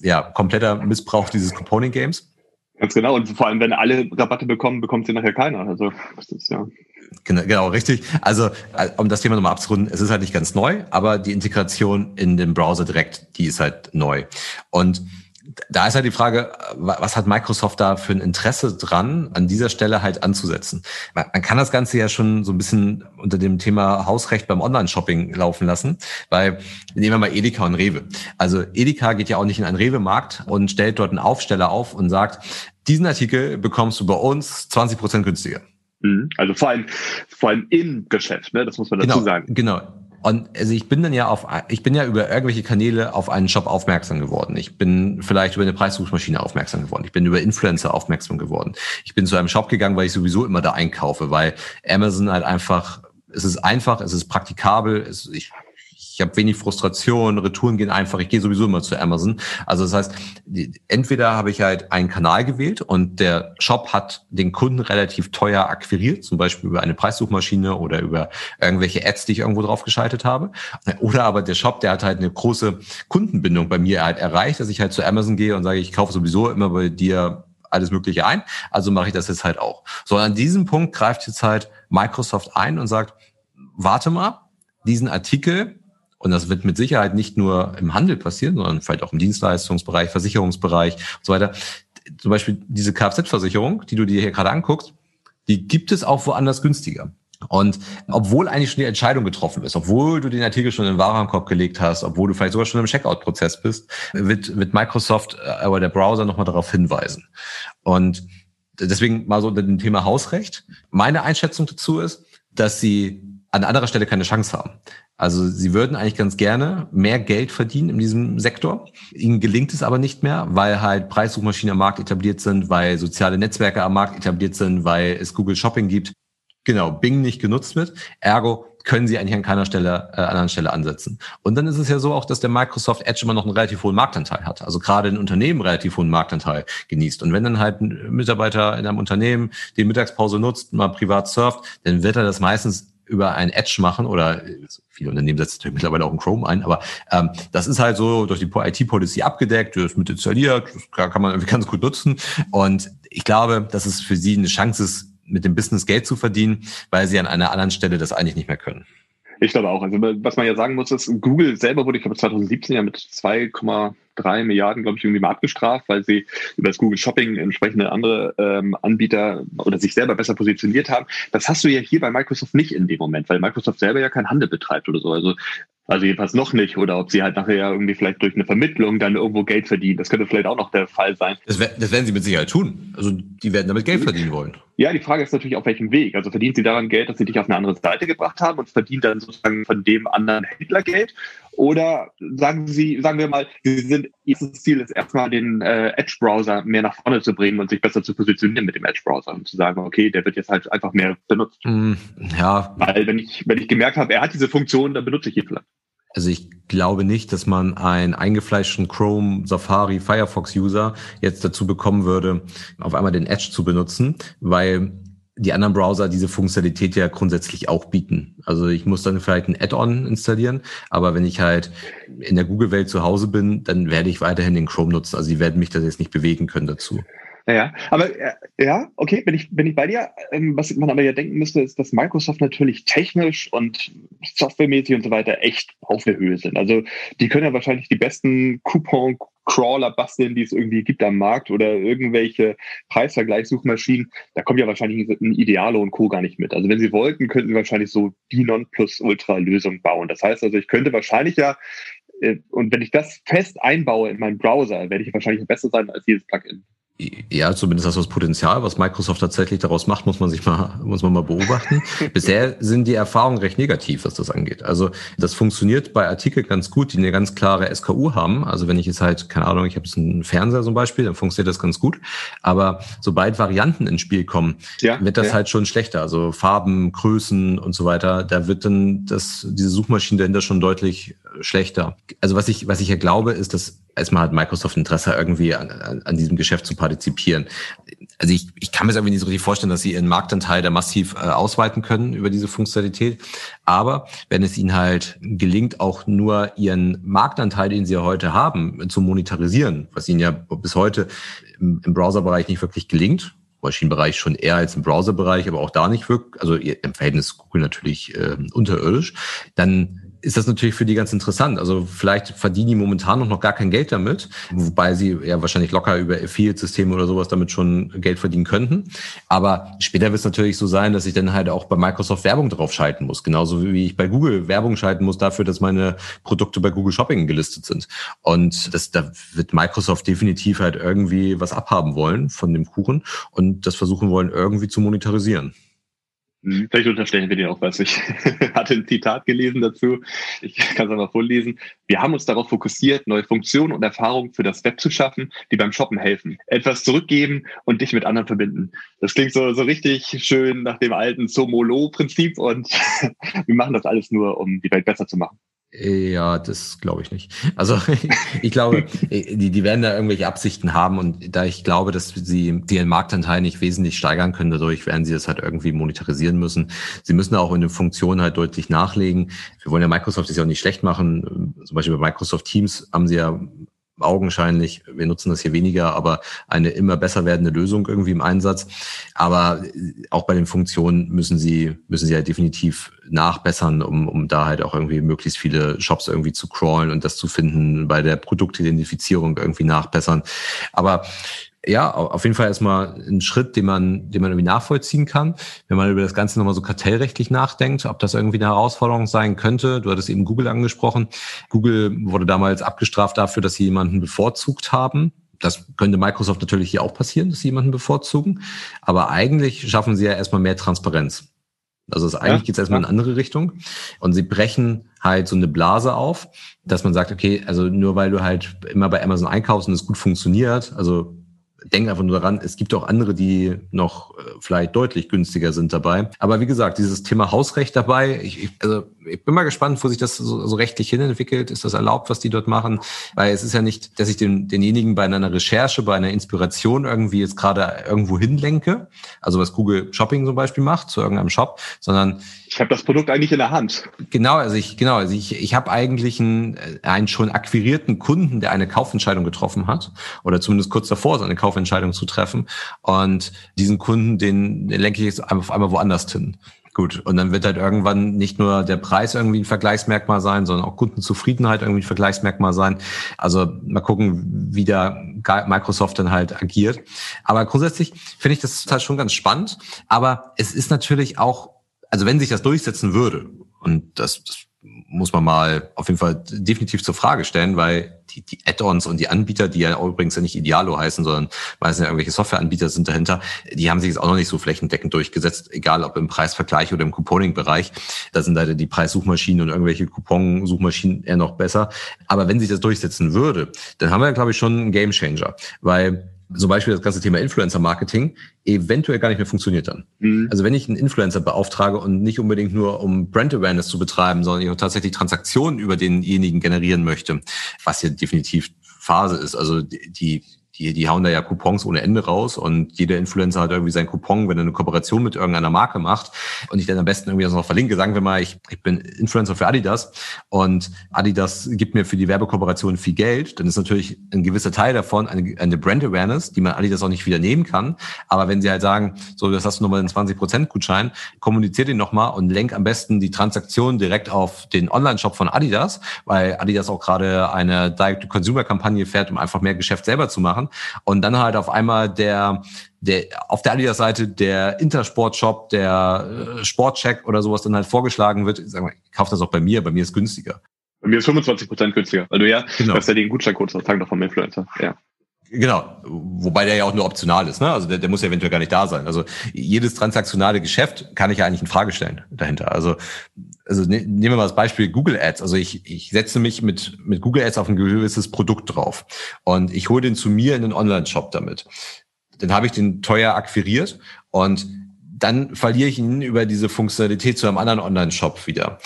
ja, kompletter Missbrauch dieses Component-Games. Ganz genau. Und vor allem, wenn alle Rabatte bekommen, bekommt sie nachher keiner. Also das ist ja. Genau, genau, richtig. Also, äh, um das Thema nochmal abzurunden, es ist halt nicht ganz neu, aber die Integration in den Browser direkt, die ist halt neu. Und da ist halt die Frage, was hat Microsoft da für ein Interesse dran, an dieser Stelle halt anzusetzen? Man kann das Ganze ja schon so ein bisschen unter dem Thema Hausrecht beim Online-Shopping laufen lassen, weil nehmen wir mal Edeka und Rewe. Also Edeka geht ja auch nicht in einen Rewe-Markt und stellt dort einen Aufsteller auf und sagt, diesen Artikel bekommst du bei uns 20 Prozent günstiger. Mhm. Also vor allem, vor allem im Geschäft, ne? das muss man dazu genau, sagen. Genau, und also ich bin dann ja auf, ich bin ja über irgendwelche Kanäle auf einen Shop aufmerksam geworden. Ich bin vielleicht über eine Preissuchmaschine aufmerksam geworden. Ich bin über Influencer aufmerksam geworden. Ich bin zu einem Shop gegangen, weil ich sowieso immer da einkaufe, weil Amazon halt einfach, es ist einfach, es ist praktikabel, es, ich ich habe wenig Frustration, Retouren gehen einfach, ich gehe sowieso immer zu Amazon. Also das heißt, entweder habe ich halt einen Kanal gewählt und der Shop hat den Kunden relativ teuer akquiriert, zum Beispiel über eine Preissuchmaschine oder über irgendwelche Ads, die ich irgendwo drauf geschaltet habe. Oder aber der Shop, der hat halt eine große Kundenbindung bei mir halt erreicht, dass ich halt zu Amazon gehe und sage, ich kaufe sowieso immer bei dir alles Mögliche ein, also mache ich das jetzt halt auch. So, an diesem Punkt greift jetzt halt Microsoft ein und sagt, warte mal, diesen Artikel, und das wird mit Sicherheit nicht nur im Handel passieren, sondern vielleicht auch im Dienstleistungsbereich, Versicherungsbereich und so weiter. Zum Beispiel diese Kfz-Versicherung, die du dir hier gerade anguckst, die gibt es auch woanders günstiger. Und obwohl eigentlich schon die Entscheidung getroffen ist, obwohl du den Artikel schon in den Warenkorb gelegt hast, obwohl du vielleicht sogar schon im Checkout-Prozess bist, wird, wird Microsoft, äh, aber der Browser nochmal darauf hinweisen. Und deswegen mal so unter dem Thema Hausrecht. Meine Einschätzung dazu ist, dass sie an anderer Stelle keine Chance haben. Also sie würden eigentlich ganz gerne mehr Geld verdienen in diesem Sektor. Ihnen gelingt es aber nicht mehr, weil halt Preissuchmaschinen am Markt etabliert sind, weil soziale Netzwerke am Markt etabliert sind, weil es Google Shopping gibt. Genau, Bing nicht genutzt wird. Ergo können sie eigentlich an keiner Stelle, äh, anderen Stelle ansetzen. Und dann ist es ja so auch, dass der Microsoft Edge immer noch einen relativ hohen Marktanteil hat. Also gerade ein Unternehmen relativ hohen Marktanteil genießt. Und wenn dann halt ein Mitarbeiter in einem Unternehmen die Mittagspause nutzt, mal privat surft, dann wird er das meistens über ein Edge machen oder viele Unternehmen setzen natürlich mittlerweile auch ein Chrome ein, aber ähm, das ist halt so durch die IT-Policy abgedeckt, das ist mit installiert, das kann man irgendwie ganz gut nutzen und ich glaube, dass es für sie eine Chance ist, mit dem Business Geld zu verdienen, weil sie an einer anderen Stelle das eigentlich nicht mehr können. Ich glaube auch. Also was man ja sagen muss, ist, Google selber wurde, ich glaube, 2017 ja mit 2,3 Milliarden, glaube ich, irgendwie mal abgestraft, weil sie über das Google Shopping entsprechende andere ähm, Anbieter oder sich selber besser positioniert haben. Das hast du ja hier bei Microsoft nicht in dem Moment, weil Microsoft selber ja keinen Handel betreibt oder so. Also also jedenfalls noch nicht. Oder ob sie halt nachher irgendwie vielleicht durch eine Vermittlung dann irgendwo Geld verdienen. Das könnte vielleicht auch noch der Fall sein. Das, das werden sie mit Sicherheit tun. Also die werden damit Geld verdienen wollen. Ja, die Frage ist natürlich, auf welchem Weg. Also verdienen sie daran Geld, dass sie dich auf eine andere Seite gebracht haben und verdienen dann sozusagen von dem anderen Händler Geld? Oder sagen Sie, sagen wir mal, Sie sind, Ihr Ziel ist erstmal den äh, Edge-Browser mehr nach vorne zu bringen und sich besser zu positionieren mit dem Edge-Browser und zu sagen, okay, der wird jetzt halt einfach mehr benutzt. Mm, ja. Weil wenn ich, wenn ich gemerkt habe, er hat diese Funktion, dann benutze ich ihn vielleicht. Also ich glaube nicht, dass man einen eingefleischten Chrome, Safari, Firefox-User jetzt dazu bekommen würde, auf einmal den Edge zu benutzen, weil die anderen Browser diese Funktionalität ja grundsätzlich auch bieten. Also ich muss dann vielleicht ein Add-on installieren, aber wenn ich halt in der Google-Welt zu Hause bin, dann werde ich weiterhin den Chrome nutzen. Also sie werden mich das jetzt nicht bewegen können dazu. Ja, aber äh, ja, okay, bin ich, bin ich bei dir. Ähm, was man aber ja denken müsste, ist, dass Microsoft natürlich technisch und softwaremäßig und so weiter echt auf der Höhe sind. Also die können ja wahrscheinlich die besten Coupon-Crawler basteln, die es irgendwie gibt am Markt oder irgendwelche Preisvergleichssuchmaschinen. Da kommt ja wahrscheinlich ein Idealo und Co. gar nicht mit. Also wenn sie wollten, könnten sie wahrscheinlich so die Non-Plus-Ultra-Lösung bauen. Das heißt also, ich könnte wahrscheinlich ja äh, und wenn ich das fest einbaue in meinen Browser, werde ich wahrscheinlich besser sein als jedes Plugin. Ja, zumindest das Potenzial, was Microsoft tatsächlich daraus macht, muss man sich mal, muss man mal beobachten. Bisher sind die Erfahrungen recht negativ, was das angeht. Also das funktioniert bei Artikeln ganz gut, die eine ganz klare SKU haben. Also wenn ich jetzt halt, keine Ahnung, ich habe jetzt einen Fernseher zum Beispiel, dann funktioniert das ganz gut. Aber sobald Varianten ins Spiel kommen, ja, wird das ja. halt schon schlechter. Also Farben, Größen und so weiter, da wird dann das, diese Suchmaschine dahinter schon deutlich schlechter. Also was ich, was ich ja glaube, ist, dass erstmal hat Microsoft Interesse irgendwie an, an, an diesem Geschäft zu partizipieren. Also ich, ich kann mir das irgendwie nicht so richtig vorstellen, dass sie ihren Marktanteil da massiv äh, ausweiten können über diese Funktionalität. Aber wenn es ihnen halt gelingt, auch nur ihren Marktanteil, den sie ja heute haben, zu monetarisieren, was ihnen ja bis heute im, im Browserbereich nicht wirklich gelingt, Maschinenbereich schon eher als im Browserbereich, aber auch da nicht wirklich, also im Verhältnis Google natürlich äh, unterirdisch, dann ist das natürlich für die ganz interessant. Also vielleicht verdienen die momentan noch gar kein Geld damit, wobei sie ja wahrscheinlich locker über Affiliate-Systeme oder sowas damit schon Geld verdienen könnten. Aber später wird es natürlich so sein, dass ich dann halt auch bei Microsoft Werbung drauf schalten muss. Genauso wie ich bei Google Werbung schalten muss dafür, dass meine Produkte bei Google Shopping gelistet sind. Und das, da wird Microsoft definitiv halt irgendwie was abhaben wollen von dem Kuchen und das versuchen wollen, irgendwie zu monetarisieren. Mhm. Vielleicht unterstellen wir dir auch was. Ich hatte ein Zitat gelesen dazu. Ich kann es einmal vorlesen. Wir haben uns darauf fokussiert, neue Funktionen und Erfahrungen für das Web zu schaffen, die beim Shoppen helfen. Etwas zurückgeben und dich mit anderen verbinden. Das klingt so, so richtig schön nach dem alten Somolo-Prinzip und wir machen das alles nur, um die Welt besser zu machen. Ja, das glaube ich nicht. Also ich glaube, die, die werden da irgendwelche Absichten haben und da ich glaube, dass sie den Marktanteil nicht wesentlich steigern können, dadurch werden sie das halt irgendwie monetarisieren müssen. Sie müssen auch in den Funktionen halt deutlich nachlegen. Wir wollen ja Microsoft das ja auch nicht schlecht machen. Zum Beispiel bei Microsoft Teams haben sie ja augenscheinlich, wir nutzen das hier weniger, aber eine immer besser werdende Lösung irgendwie im Einsatz. Aber auch bei den Funktionen müssen sie, müssen sie halt definitiv nachbessern, um, um da halt auch irgendwie möglichst viele Shops irgendwie zu crawlen und das zu finden, bei der Produktidentifizierung irgendwie nachbessern. Aber ja, auf jeden Fall erstmal ein Schritt, den man, den man irgendwie nachvollziehen kann. Wenn man über das Ganze nochmal so kartellrechtlich nachdenkt, ob das irgendwie eine Herausforderung sein könnte. Du hattest eben Google angesprochen. Google wurde damals abgestraft dafür, dass sie jemanden bevorzugt haben. Das könnte Microsoft natürlich hier auch passieren, dass sie jemanden bevorzugen. Aber eigentlich schaffen sie ja erstmal mehr Transparenz. Also es, eigentlich ja, geht es erstmal ja. in eine andere Richtung. Und sie brechen halt so eine Blase auf, dass man sagt, okay, also nur weil du halt immer bei Amazon einkaufst und es gut funktioniert, also denk einfach nur daran, es gibt auch andere, die noch äh, vielleicht deutlich günstiger sind dabei. Aber wie gesagt, dieses Thema Hausrecht dabei, ich, ich, also ich bin mal gespannt, wo sich das so, so rechtlich hinentwickelt. Ist das erlaubt, was die dort machen? Weil es ist ja nicht, dass ich den, denjenigen bei einer Recherche, bei einer Inspiration irgendwie jetzt gerade irgendwo hinlenke, also was Google Shopping zum Beispiel macht, zu irgendeinem Shop, sondern ich habe das Produkt eigentlich in der Hand. Genau, also ich genau, also ich, ich habe eigentlich einen, einen schon akquirierten Kunden, der eine Kaufentscheidung getroffen hat oder zumindest kurz davor, seine Kaufentscheidung zu treffen und diesen Kunden, den, den lenke ich jetzt auf einmal woanders hin. Gut, und dann wird halt irgendwann nicht nur der Preis irgendwie ein Vergleichsmerkmal sein, sondern auch Kundenzufriedenheit irgendwie ein Vergleichsmerkmal sein. Also mal gucken, wie da Microsoft dann halt agiert. Aber grundsätzlich finde ich das halt schon ganz spannend. Aber es ist natürlich auch, also wenn sich das durchsetzen würde, und das, das muss man mal auf jeden Fall definitiv zur Frage stellen, weil die, die Add-ons und die Anbieter, die ja übrigens ja nicht Idealo heißen, sondern meistens ja irgendwelche Softwareanbieter sind dahinter, die haben sich jetzt auch noch nicht so flächendeckend durchgesetzt, egal ob im Preisvergleich oder im Couponing-Bereich. Da sind leider die Preissuchmaschinen und irgendwelche Coupon-Suchmaschinen eher noch besser. Aber wenn sich das durchsetzen würde, dann haben wir, glaube ich, schon einen Gamechanger, weil zum Beispiel das ganze Thema Influencer-Marketing eventuell gar nicht mehr funktioniert dann. Mhm. Also wenn ich einen Influencer beauftrage und nicht unbedingt nur um Brand Awareness zu betreiben, sondern ich auch tatsächlich Transaktionen über denjenigen generieren möchte, was hier definitiv Phase ist. Also die, die, die hauen da ja Coupons ohne Ende raus und jeder Influencer hat irgendwie seinen Coupon, wenn er eine Kooperation mit irgendeiner Marke macht und ich dann am besten irgendwie das noch verlinke. Sagen wir mal, ich, ich bin Influencer für Adidas und Adidas gibt mir für die Werbekooperation viel Geld, dann ist natürlich ein gewisser Teil davon eine, eine Brand Awareness, die man Adidas auch nicht wieder nehmen kann. Aber wenn sie halt sagen, so, das hast du nochmal einen 20% Gutschein, kommuniziert den nochmal und lenk am besten die Transaktion direkt auf den Online-Shop von Adidas, weil Adidas auch gerade eine Direct-to-Consumer-Kampagne fährt, um einfach mehr Geschäft selber zu machen und dann halt auf einmal der der auf der Adidas-Seite der Intersport-Shop, der äh, Sportcheck oder sowas dann halt vorgeschlagen wird. Ich sag mal, ich kaufe das auch bei mir, bei mir ist günstiger. Bei mir ist 25 Prozent günstiger, weil du ja, genau. hast ja den Gutscheincode sozusagen noch vom Influencer, ja. Genau, wobei der ja auch nur optional ist, ne? Also der, der muss ja eventuell gar nicht da sein. Also jedes transaktionale Geschäft kann ich ja eigentlich in Frage stellen dahinter. Also also ne, nehmen wir mal das Beispiel Google Ads. Also ich, ich setze mich mit, mit Google Ads auf ein gewisses Produkt drauf und ich hole den zu mir in den Online-Shop damit. Dann habe ich den teuer akquiriert und dann verliere ich ihn über diese Funktionalität zu einem anderen Online-Shop wieder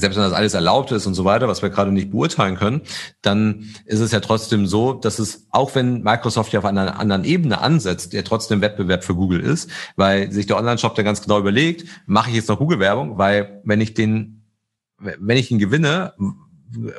selbst wenn das alles erlaubt ist und so weiter, was wir gerade nicht beurteilen können, dann ist es ja trotzdem so, dass es, auch wenn Microsoft ja auf einer anderen Ebene ansetzt, der trotzdem Wettbewerb für Google ist, weil sich der Online-Shop da ganz genau überlegt, mache ich jetzt noch Google-Werbung, weil wenn ich den, wenn ich ihn gewinne,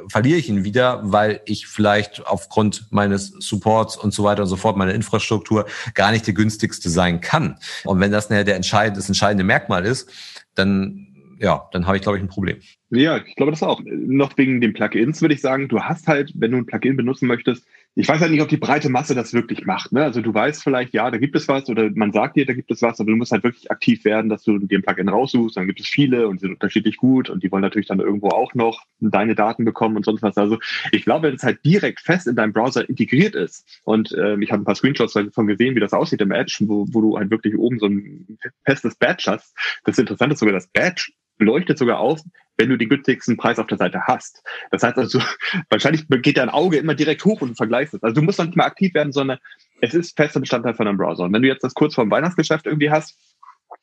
verliere ich ihn wieder, weil ich vielleicht aufgrund meines Supports und so weiter und so fort, meiner Infrastruktur gar nicht der günstigste sein kann. Und wenn das nachher der entscheidende, das entscheidende Merkmal ist, dann ja, dann habe ich, glaube ich, ein Problem. Ja, ich glaube das auch. Noch wegen den Plugins würde ich sagen, du hast halt, wenn du ein Plugin benutzen möchtest, ich weiß halt nicht, ob die breite Masse das wirklich macht. Ne? Also du weißt vielleicht, ja, da gibt es was oder man sagt dir, da gibt es was, aber du musst halt wirklich aktiv werden, dass du dir ein Plugin raussuchst. Dann gibt es viele und sind unterschiedlich gut und die wollen natürlich dann irgendwo auch noch deine Daten bekommen und sonst was. Also ich glaube, wenn es halt direkt fest in deinem Browser integriert ist und äh, ich habe ein paar Screenshots davon gesehen, wie das aussieht im Edge, wo, wo du halt wirklich oben so ein festes Badge hast. Das Interessante ist sogar das Badge leuchtet sogar auf, wenn du den günstigsten Preis auf der Seite hast. Das heißt also, wahrscheinlich geht dein Auge immer direkt hoch und du vergleichst es. Also du musst noch nicht mal aktiv werden, sondern es ist fester Bestandteil von deinem Browser. Und wenn du jetzt das kurz vor dem Weihnachtsgeschäft irgendwie hast,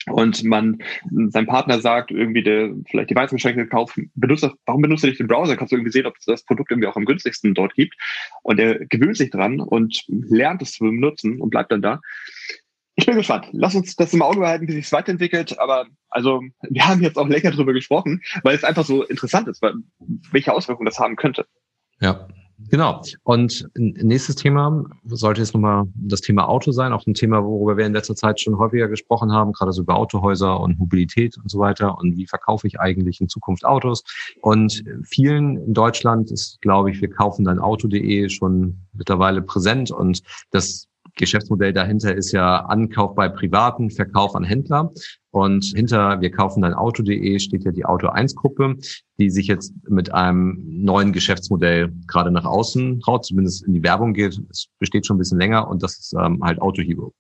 und man sein Partner sagt, irgendwie der vielleicht die Weizengeschenke kauft, benutzt warum benutzt du nicht den Browser? Kannst du irgendwie sehen, ob es das Produkt irgendwie auch am günstigsten dort gibt. Und er gewöhnt sich dran und lernt es zu benutzen und bleibt dann da. Ich bin gespannt. Lass uns das im Auge behalten, wie sich es weiterentwickelt. Aber also wir haben jetzt auch länger drüber gesprochen, weil es einfach so interessant ist, welche Auswirkungen das haben könnte. Ja, Genau. Und nächstes Thema sollte jetzt nochmal das Thema Auto sein, auch ein Thema, worüber wir in letzter Zeit schon häufiger gesprochen haben, gerade so über Autohäuser und Mobilität und so weiter und wie verkaufe ich eigentlich in Zukunft Autos. Und vielen in Deutschland ist, glaube ich, wir kaufen dein Auto.de schon mittlerweile präsent und das Geschäftsmodell dahinter ist ja Ankauf bei Privaten, Verkauf an Händler. Und hinter wir kaufen dein Auto.de steht ja die Auto 1 Gruppe, die sich jetzt mit einem neuen Geschäftsmodell gerade nach außen traut, zumindest in die Werbung geht. Es besteht schon ein bisschen länger und das ist ähm, halt Auto Hero.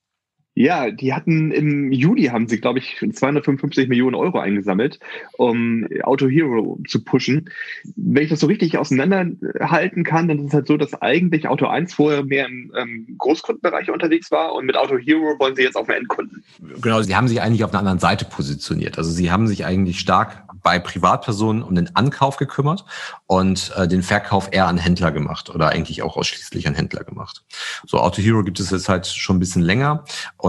Ja, die hatten im Juli haben sie, glaube ich, 255 Millionen Euro eingesammelt, um Auto Hero zu pushen. Wenn ich das so richtig auseinanderhalten kann, dann ist es halt so, dass eigentlich Auto 1 vorher mehr im ähm, Großkundenbereich unterwegs war und mit Auto Hero wollen sie jetzt auf den Endkunden. Genau, sie haben sich eigentlich auf einer anderen Seite positioniert. Also sie haben sich eigentlich stark bei Privatpersonen um den Ankauf gekümmert und äh, den Verkauf eher an Händler gemacht oder eigentlich auch ausschließlich an Händler gemacht. So Auto Hero gibt es jetzt halt schon ein bisschen länger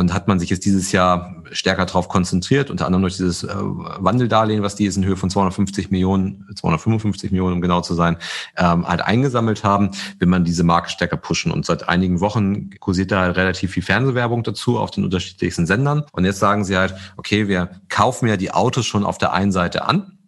hat man sich jetzt dieses Jahr stärker darauf konzentriert, unter anderem durch dieses äh, Wandeldarlehen, was die jetzt in Höhe von 250 Millionen, 255 Millionen, um genau zu sein, ähm, halt eingesammelt haben, will man diese Marke stärker pushen. Und seit einigen Wochen kursiert da relativ viel Fernsehwerbung dazu auf den unterschiedlichsten Sendern. Und jetzt sagen sie halt, okay, wir kaufen ja die Autos schon auf der einen Seite an,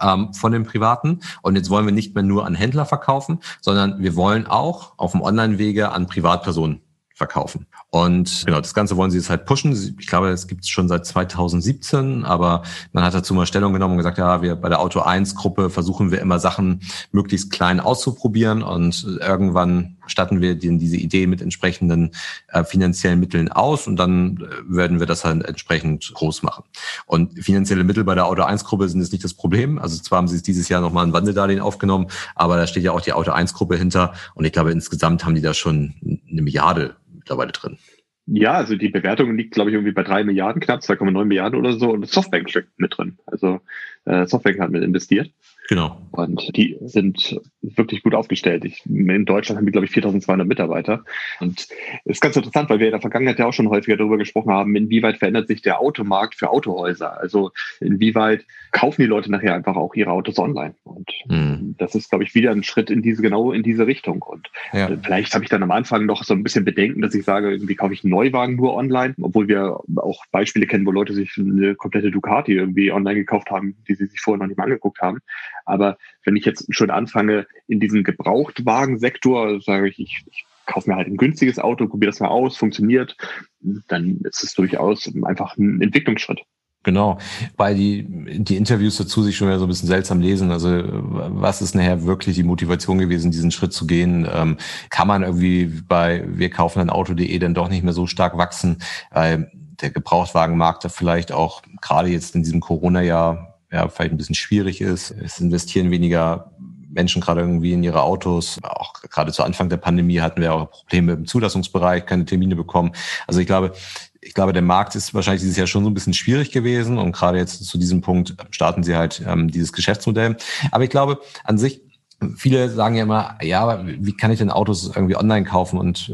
ähm, von den Privaten. Und jetzt wollen wir nicht mehr nur an Händler verkaufen, sondern wir wollen auch auf dem Online-Wege an Privatpersonen verkaufen. Und genau, das Ganze wollen sie jetzt halt pushen. Ich glaube, es gibt es schon seit 2017, aber man hat dazu mal Stellung genommen und gesagt, ja, wir bei der Auto 1 Gruppe versuchen wir immer Sachen möglichst klein auszuprobieren und irgendwann statten wir diese Idee mit entsprechenden äh, finanziellen Mitteln aus und dann äh, werden wir das halt entsprechend groß machen. Und finanzielle Mittel bei der Auto 1 Gruppe sind jetzt nicht das Problem. Also zwar haben sie dieses Jahr nochmal ein Wandeldarlehen aufgenommen, aber da steht ja auch die Auto 1 Gruppe hinter und ich glaube insgesamt haben die da schon eine Milliarde mittlerweile drin. Ja, also die Bewertung liegt, glaube ich, irgendwie bei drei Milliarden, knapp 2,9 Milliarden oder so und Softbank steckt mit drin. Also äh, Softbank hat mit investiert. Genau. Und die sind wirklich gut aufgestellt. Ich, in Deutschland haben wir, glaube ich, 4200 Mitarbeiter. Und es ist ganz interessant, weil wir in der Vergangenheit ja auch schon häufiger darüber gesprochen haben, inwieweit verändert sich der Automarkt für Autohäuser? Also inwieweit kaufen die Leute nachher einfach auch ihre Autos online? Und mhm. das ist, glaube ich, wieder ein Schritt in diese, genau in diese Richtung. Und ja. vielleicht habe ich dann am Anfang noch so ein bisschen Bedenken, dass ich sage, irgendwie kaufe ich einen Neuwagen nur online, obwohl wir auch Beispiele kennen, wo Leute sich eine komplette Ducati irgendwie online gekauft haben, die sie sich vorher noch nicht mal angeguckt haben. Aber wenn ich jetzt schon anfange, in diesem Gebrauchtwagensektor, sage ich, ich, ich kaufe mir halt ein günstiges Auto, probiere das mal aus, funktioniert, dann ist es durchaus einfach ein Entwicklungsschritt. Genau, weil die, die Interviews dazu sich schon wieder so ein bisschen seltsam lesen. Also was ist nachher wirklich die Motivation gewesen, diesen Schritt zu gehen? Ähm, kann man irgendwie bei wir kaufen ein Auto.de dann doch nicht mehr so stark wachsen? Weil der Gebrauchtwagenmarkt da vielleicht auch gerade jetzt in diesem Corona-Jahr ja, vielleicht ein bisschen schwierig ist. Es investieren weniger Menschen gerade irgendwie in ihre Autos. Auch gerade zu Anfang der Pandemie hatten wir auch Probleme im Zulassungsbereich, keine Termine bekommen. Also ich glaube, ich glaube, der Markt ist wahrscheinlich dieses Jahr schon so ein bisschen schwierig gewesen und gerade jetzt zu diesem Punkt starten sie halt ähm, dieses Geschäftsmodell. Aber ich glaube, an sich, viele sagen ja immer, ja, wie kann ich denn Autos irgendwie online kaufen und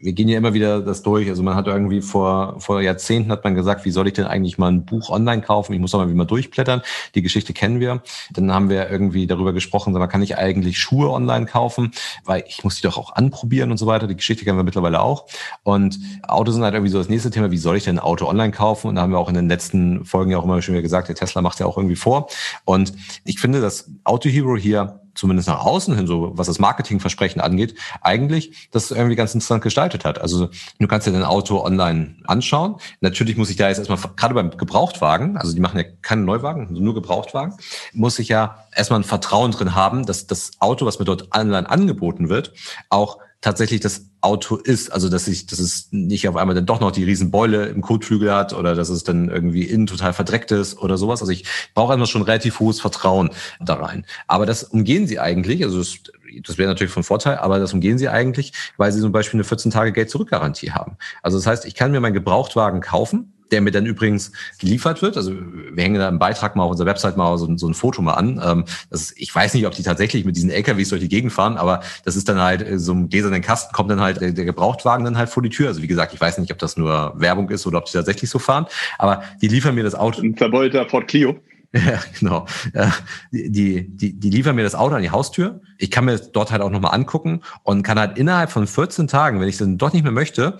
wir gehen ja immer wieder das durch. Also man hat irgendwie vor, vor Jahrzehnten hat man gesagt, wie soll ich denn eigentlich mal ein Buch online kaufen? Ich muss aber mal durchblättern. Die Geschichte kennen wir. Dann haben wir irgendwie darüber gesprochen, man kann ich eigentlich Schuhe online kaufen, weil ich muss die doch auch anprobieren und so weiter. Die Geschichte kennen wir mittlerweile auch. Und Autos sind halt irgendwie so das nächste Thema. Wie soll ich denn ein Auto online kaufen? Und da haben wir auch in den letzten Folgen ja auch immer schon wieder gesagt, der Tesla macht ja auch irgendwie vor. Und ich finde, dass Auto Hero hier zumindest nach außen hin, so was das Marketingversprechen angeht, eigentlich das irgendwie ganz interessant gestaltet hat. Also du kannst dir dein Auto online anschauen. Natürlich muss ich da jetzt erstmal, gerade beim Gebrauchtwagen, also die machen ja keine Neuwagen, nur Gebrauchtwagen, muss ich ja erstmal ein Vertrauen drin haben, dass das Auto, was mir dort online angeboten wird, auch tatsächlich das Auto ist. Also dass ich, dass es nicht auf einmal dann doch noch die Riesenbeule im Kotflügel hat oder dass es dann irgendwie innen total verdreckt ist oder sowas. Also ich brauche einfach schon relativ hohes Vertrauen da rein. Aber das umgehen sie eigentlich, also das, das wäre natürlich von Vorteil, aber das umgehen sie eigentlich, weil sie zum Beispiel eine 14 Tage Geld zurück Garantie haben. Also das heißt, ich kann mir meinen Gebrauchtwagen kaufen der mir dann übrigens geliefert wird. Also wir hängen da im Beitrag mal auf unserer Website mal so, so ein Foto mal an. Ähm, ist, ich weiß nicht, ob die tatsächlich mit diesen LKWs durch die Gegend fahren, aber das ist dann halt äh, so ein gläsernen Kasten, kommt dann halt der, der Gebrauchtwagen dann halt vor die Tür. Also wie gesagt, ich weiß nicht, ob das nur Werbung ist oder ob die tatsächlich so fahren, aber die liefern mir das Auto. Ein verbeulter Ford Clio. Ja, genau. Die, die, die liefern mir das Auto an die Haustür. Ich kann mir dort halt auch nochmal angucken und kann halt innerhalb von 14 Tagen, wenn ich es dann doch nicht mehr möchte,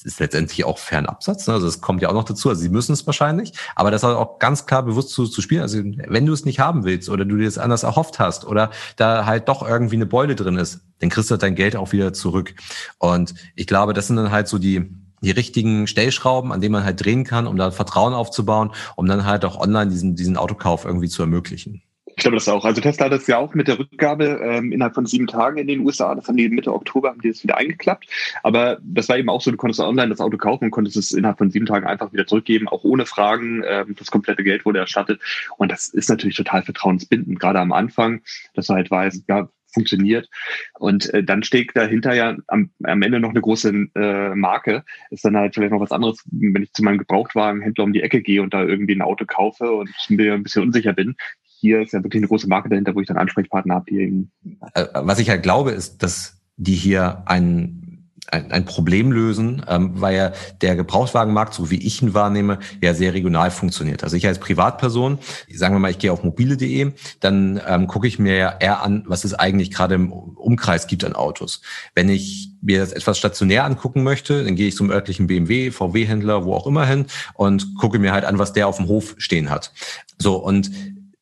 es ist letztendlich auch Fernabsatz, ne? also es kommt ja auch noch dazu, also sie müssen es wahrscheinlich, aber das halt auch ganz klar bewusst zu, zu spielen. Also wenn du es nicht haben willst oder du dir es anders erhofft hast oder da halt doch irgendwie eine Beule drin ist, dann kriegst du dein Geld auch wieder zurück. Und ich glaube, das sind dann halt so die, die richtigen Stellschrauben, an denen man halt drehen kann, um da Vertrauen aufzubauen, um dann halt auch online diesen, diesen Autokauf irgendwie zu ermöglichen. Ich glaube das auch. Also Tesla hat das ja auch mit der Rückgabe ähm, innerhalb von sieben Tagen in den USA. Das haben die Mitte Oktober, haben die das wieder eingeklappt. Aber das war eben auch so, du konntest online das Auto kaufen und konntest es innerhalb von sieben Tagen einfach wieder zurückgeben, auch ohne Fragen. Ähm, das komplette Geld wurde erstattet. Und das ist natürlich total vertrauensbindend, gerade am Anfang, dass du halt weißt, ja, funktioniert. Und äh, dann steht dahinter ja am, am Ende noch eine große äh, Marke. Ist dann halt vielleicht noch was anderes, wenn ich zu meinem Gebrauchtwagenhändler um die Ecke gehe und da irgendwie ein Auto kaufe und mir ein bisschen unsicher bin hier ist ja wirklich eine große Marke dahinter, wo ich dann Ansprechpartner habe, die eben. Äh, was ich halt glaube, ist, dass die hier ein ein, ein Problem lösen, ähm, weil ja der Gebrauchtwagenmarkt, so wie ich ihn wahrnehme, ja sehr regional funktioniert. Also ich als Privatperson, sagen wir mal, ich gehe auf mobile.de, dann ähm, gucke ich mir ja eher an, was es eigentlich gerade im Umkreis gibt an Autos. Wenn ich mir das etwas stationär angucken möchte, dann gehe ich zum örtlichen BMW, VW-Händler, wo auch immer hin und gucke mir halt an, was der auf dem Hof stehen hat. So, und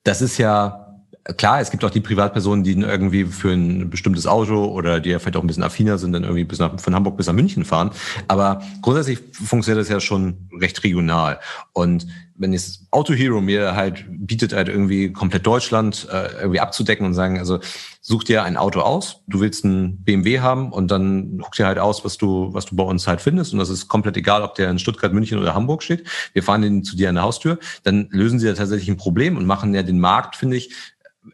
das ist ja klar, es gibt auch die Privatpersonen, die irgendwie für ein bestimmtes Auto oder die ja vielleicht auch ein bisschen affiner sind, dann irgendwie bis nach, von Hamburg bis nach München fahren. Aber grundsätzlich funktioniert das ja schon recht regional. Und wenn jetzt Auto Hero mir halt bietet, halt irgendwie komplett Deutschland äh, irgendwie abzudecken und sagen, also such dir ein Auto aus, du willst ein BMW haben und dann guck dir halt aus, was du, was du bei uns halt findest. Und das ist komplett egal, ob der in Stuttgart, München oder Hamburg steht. Wir fahren den zu dir an der Haustür, dann lösen sie ja tatsächlich ein Problem und machen ja den Markt, finde ich,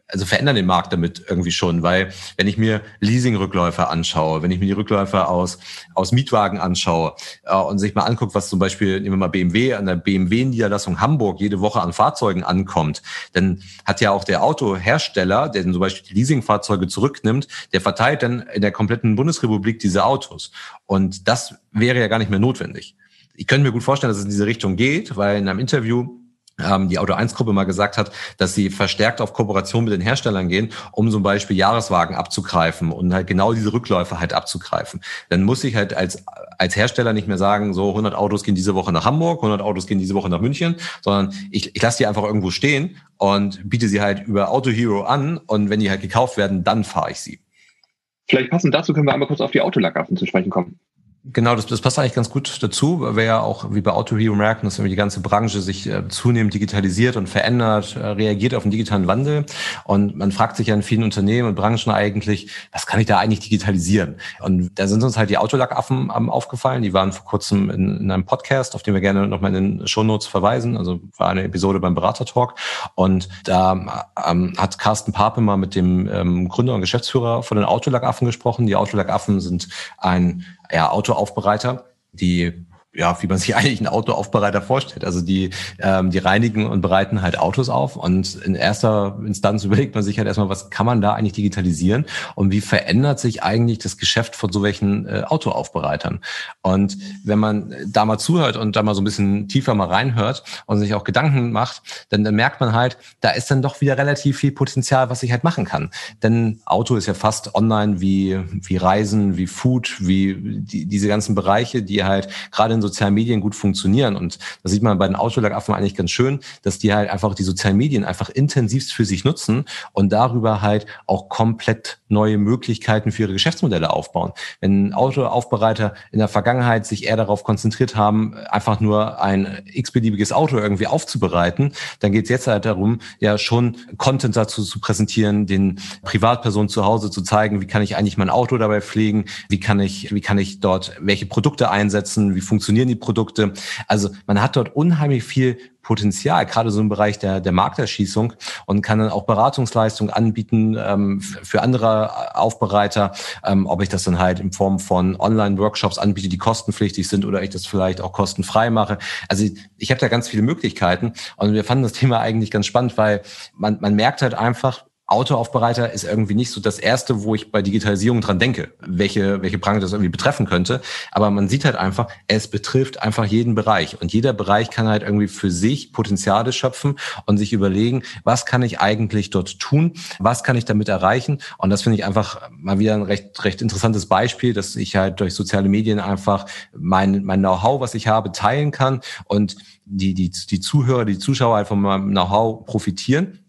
also verändern den Markt damit irgendwie schon, weil wenn ich mir Leasing-Rückläufer anschaue, wenn ich mir die Rückläufer aus, aus Mietwagen anschaue äh, und sich mal anguckt, was zum Beispiel, nehmen wir mal BMW, an der BMW-Niederlassung Hamburg jede Woche an Fahrzeugen ankommt, dann hat ja auch der Autohersteller, der dann zum Beispiel die Leasingfahrzeuge zurücknimmt, der verteilt dann in der kompletten Bundesrepublik diese Autos. Und das wäre ja gar nicht mehr notwendig. Ich könnte mir gut vorstellen, dass es in diese Richtung geht, weil in einem Interview die Auto 1 Gruppe mal gesagt hat, dass sie verstärkt auf Kooperation mit den Herstellern gehen, um zum Beispiel Jahreswagen abzugreifen und halt genau diese Rückläufe halt abzugreifen. Dann muss ich halt als, als Hersteller nicht mehr sagen, so 100 Autos gehen diese Woche nach Hamburg, 100 Autos gehen diese Woche nach München, sondern ich, ich lasse die einfach irgendwo stehen und biete sie halt über Auto Hero an und wenn die halt gekauft werden, dann fahre ich sie. Vielleicht passend dazu können wir einmal kurz auf die Autolackaffen zu sprechen kommen. Genau, das, das passt eigentlich ganz gut dazu, weil ja auch wie bei Auto Hero merken, dass die ganze Branche sich äh, zunehmend digitalisiert und verändert, äh, reagiert auf den digitalen Wandel. Und man fragt sich ja in vielen Unternehmen und Branchen eigentlich, was kann ich da eigentlich digitalisieren? Und da sind uns halt die Autolackaffen aufgefallen. Die waren vor kurzem in, in einem Podcast, auf den wir gerne nochmal in den Shownotes verweisen. Also war eine Episode beim Berater-Talk. Und da ähm, hat Carsten Pape mal mit dem ähm, Gründer und Geschäftsführer von den Autolackaffen gesprochen. Die Autolackaffen sind ein ja, Autoaufbereiter, die ja, wie man sich eigentlich einen Autoaufbereiter vorstellt. Also die, ähm, die reinigen und bereiten halt Autos auf und in erster Instanz überlegt man sich halt erstmal, was kann man da eigentlich digitalisieren und wie verändert sich eigentlich das Geschäft von so welchen äh, Autoaufbereitern. Und wenn man da mal zuhört und da mal so ein bisschen tiefer mal reinhört und sich auch Gedanken macht, dann, dann merkt man halt, da ist dann doch wieder relativ viel Potenzial, was ich halt machen kann. Denn Auto ist ja fast online wie, wie Reisen, wie Food, wie die, diese ganzen Bereiche, die halt gerade in sozialen Medien gut funktionieren. Und das sieht man bei den Autolackaffen eigentlich ganz schön, dass die halt einfach die sozialen Medien einfach intensivst für sich nutzen und darüber halt auch komplett neue Möglichkeiten für ihre Geschäftsmodelle aufbauen. Wenn Autoaufbereiter in der Vergangenheit sich eher darauf konzentriert haben, einfach nur ein x-beliebiges Auto irgendwie aufzubereiten, dann geht es jetzt halt darum, ja schon Content dazu zu präsentieren, den Privatpersonen zu Hause zu zeigen, wie kann ich eigentlich mein Auto dabei pflegen, wie kann ich, wie kann ich dort welche Produkte einsetzen, wie funktioniert funktionieren die Produkte. Also man hat dort unheimlich viel Potenzial, gerade so im Bereich der, der Markterschließung und kann dann auch Beratungsleistungen anbieten ähm, für andere Aufbereiter, ähm, ob ich das dann halt in Form von Online-Workshops anbiete, die kostenpflichtig sind oder ich das vielleicht auch kostenfrei mache. Also ich, ich habe da ganz viele Möglichkeiten und wir fanden das Thema eigentlich ganz spannend, weil man, man merkt halt einfach, Autoaufbereiter ist irgendwie nicht so das erste, wo ich bei Digitalisierung dran denke, welche, welche Branche das irgendwie betreffen könnte. Aber man sieht halt einfach, es betrifft einfach jeden Bereich. Und jeder Bereich kann halt irgendwie für sich Potenziale schöpfen und sich überlegen, was kann ich eigentlich dort tun? Was kann ich damit erreichen? Und das finde ich einfach mal wieder ein recht, recht interessantes Beispiel, dass ich halt durch soziale Medien einfach mein, mein Know-how, was ich habe, teilen kann und die, die, die Zuhörer, die Zuschauer halt von meinem Know-how profitieren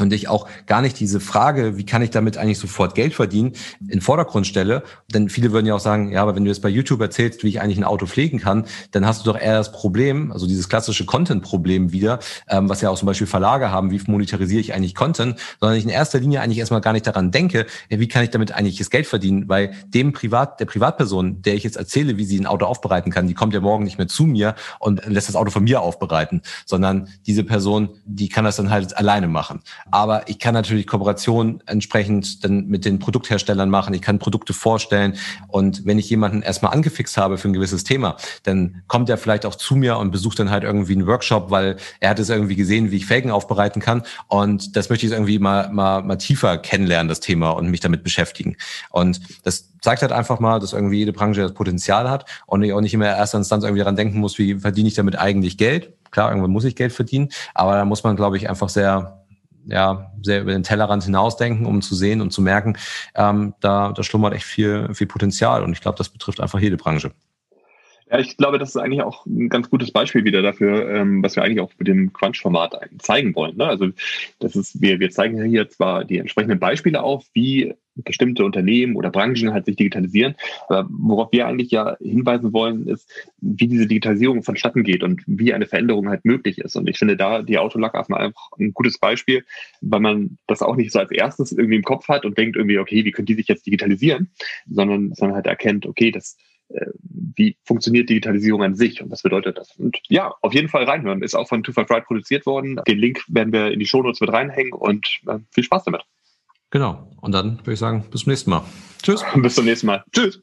und ich auch gar nicht diese Frage, wie kann ich damit eigentlich sofort Geld verdienen, in Vordergrund stelle. Denn viele würden ja auch sagen, ja, aber wenn du jetzt bei YouTube erzählst, wie ich eigentlich ein Auto pflegen kann, dann hast du doch eher das Problem, also dieses klassische Content-Problem wieder, ähm, was ja auch zum Beispiel Verlage haben, wie monetarisiere ich eigentlich Content, sondern ich in erster Linie eigentlich erstmal gar nicht daran denke, wie kann ich damit eigentlich das Geld verdienen, weil dem Privat, der Privatperson, der ich jetzt erzähle, wie sie ein Auto aufbereiten kann, die kommt ja morgen nicht mehr zu mir und lässt das Auto von mir aufbereiten, sondern diese Person, die kann das dann halt alleine machen. Aber ich kann natürlich Kooperationen entsprechend dann mit den Produktherstellern machen. Ich kann Produkte vorstellen. Und wenn ich jemanden erstmal angefixt habe für ein gewisses Thema, dann kommt er vielleicht auch zu mir und besucht dann halt irgendwie einen Workshop, weil er hat es irgendwie gesehen, wie ich Felgen aufbereiten kann. Und das möchte ich irgendwie mal, mal, mal tiefer kennenlernen, das Thema, und mich damit beschäftigen. Und das zeigt halt einfach mal, dass irgendwie jede Branche das Potenzial hat und ich auch nicht immer erster Instanz irgendwie daran denken muss, wie verdiene ich damit eigentlich Geld. Klar, irgendwann muss ich Geld verdienen, aber da muss man, glaube ich, einfach sehr ja, sehr über den Tellerrand hinausdenken, um zu sehen und zu merken, ähm, da, da schlummert echt viel, viel Potenzial. Und ich glaube, das betrifft einfach jede Branche. Ja, ich glaube, das ist eigentlich auch ein ganz gutes Beispiel wieder dafür, ähm, was wir eigentlich auch mit dem Crunch-Format zeigen wollen. Ne? Also das ist, wir, wir zeigen hier zwar die entsprechenden Beispiele auf, wie bestimmte Unternehmen oder Branchen halt sich digitalisieren. Aber worauf wir eigentlich ja hinweisen wollen, ist, wie diese Digitalisierung vonstatten geht und wie eine Veränderung halt möglich ist. Und ich finde da die Autolackaffen einfach ein gutes Beispiel, weil man das auch nicht so als erstes irgendwie im Kopf hat und denkt irgendwie, okay, wie können die sich jetzt digitalisieren, sondern, sondern halt erkennt, okay, das wie funktioniert Digitalisierung an sich und was bedeutet das? Und ja, auf jeden Fall reinhören. Ist auch von Two Five Ride produziert worden. Den Link werden wir in die Shownotes mit reinhängen und äh, viel Spaß damit. Genau. Und dann würde ich sagen, bis zum nächsten Mal. Tschüss. Bis zum nächsten Mal. Tschüss.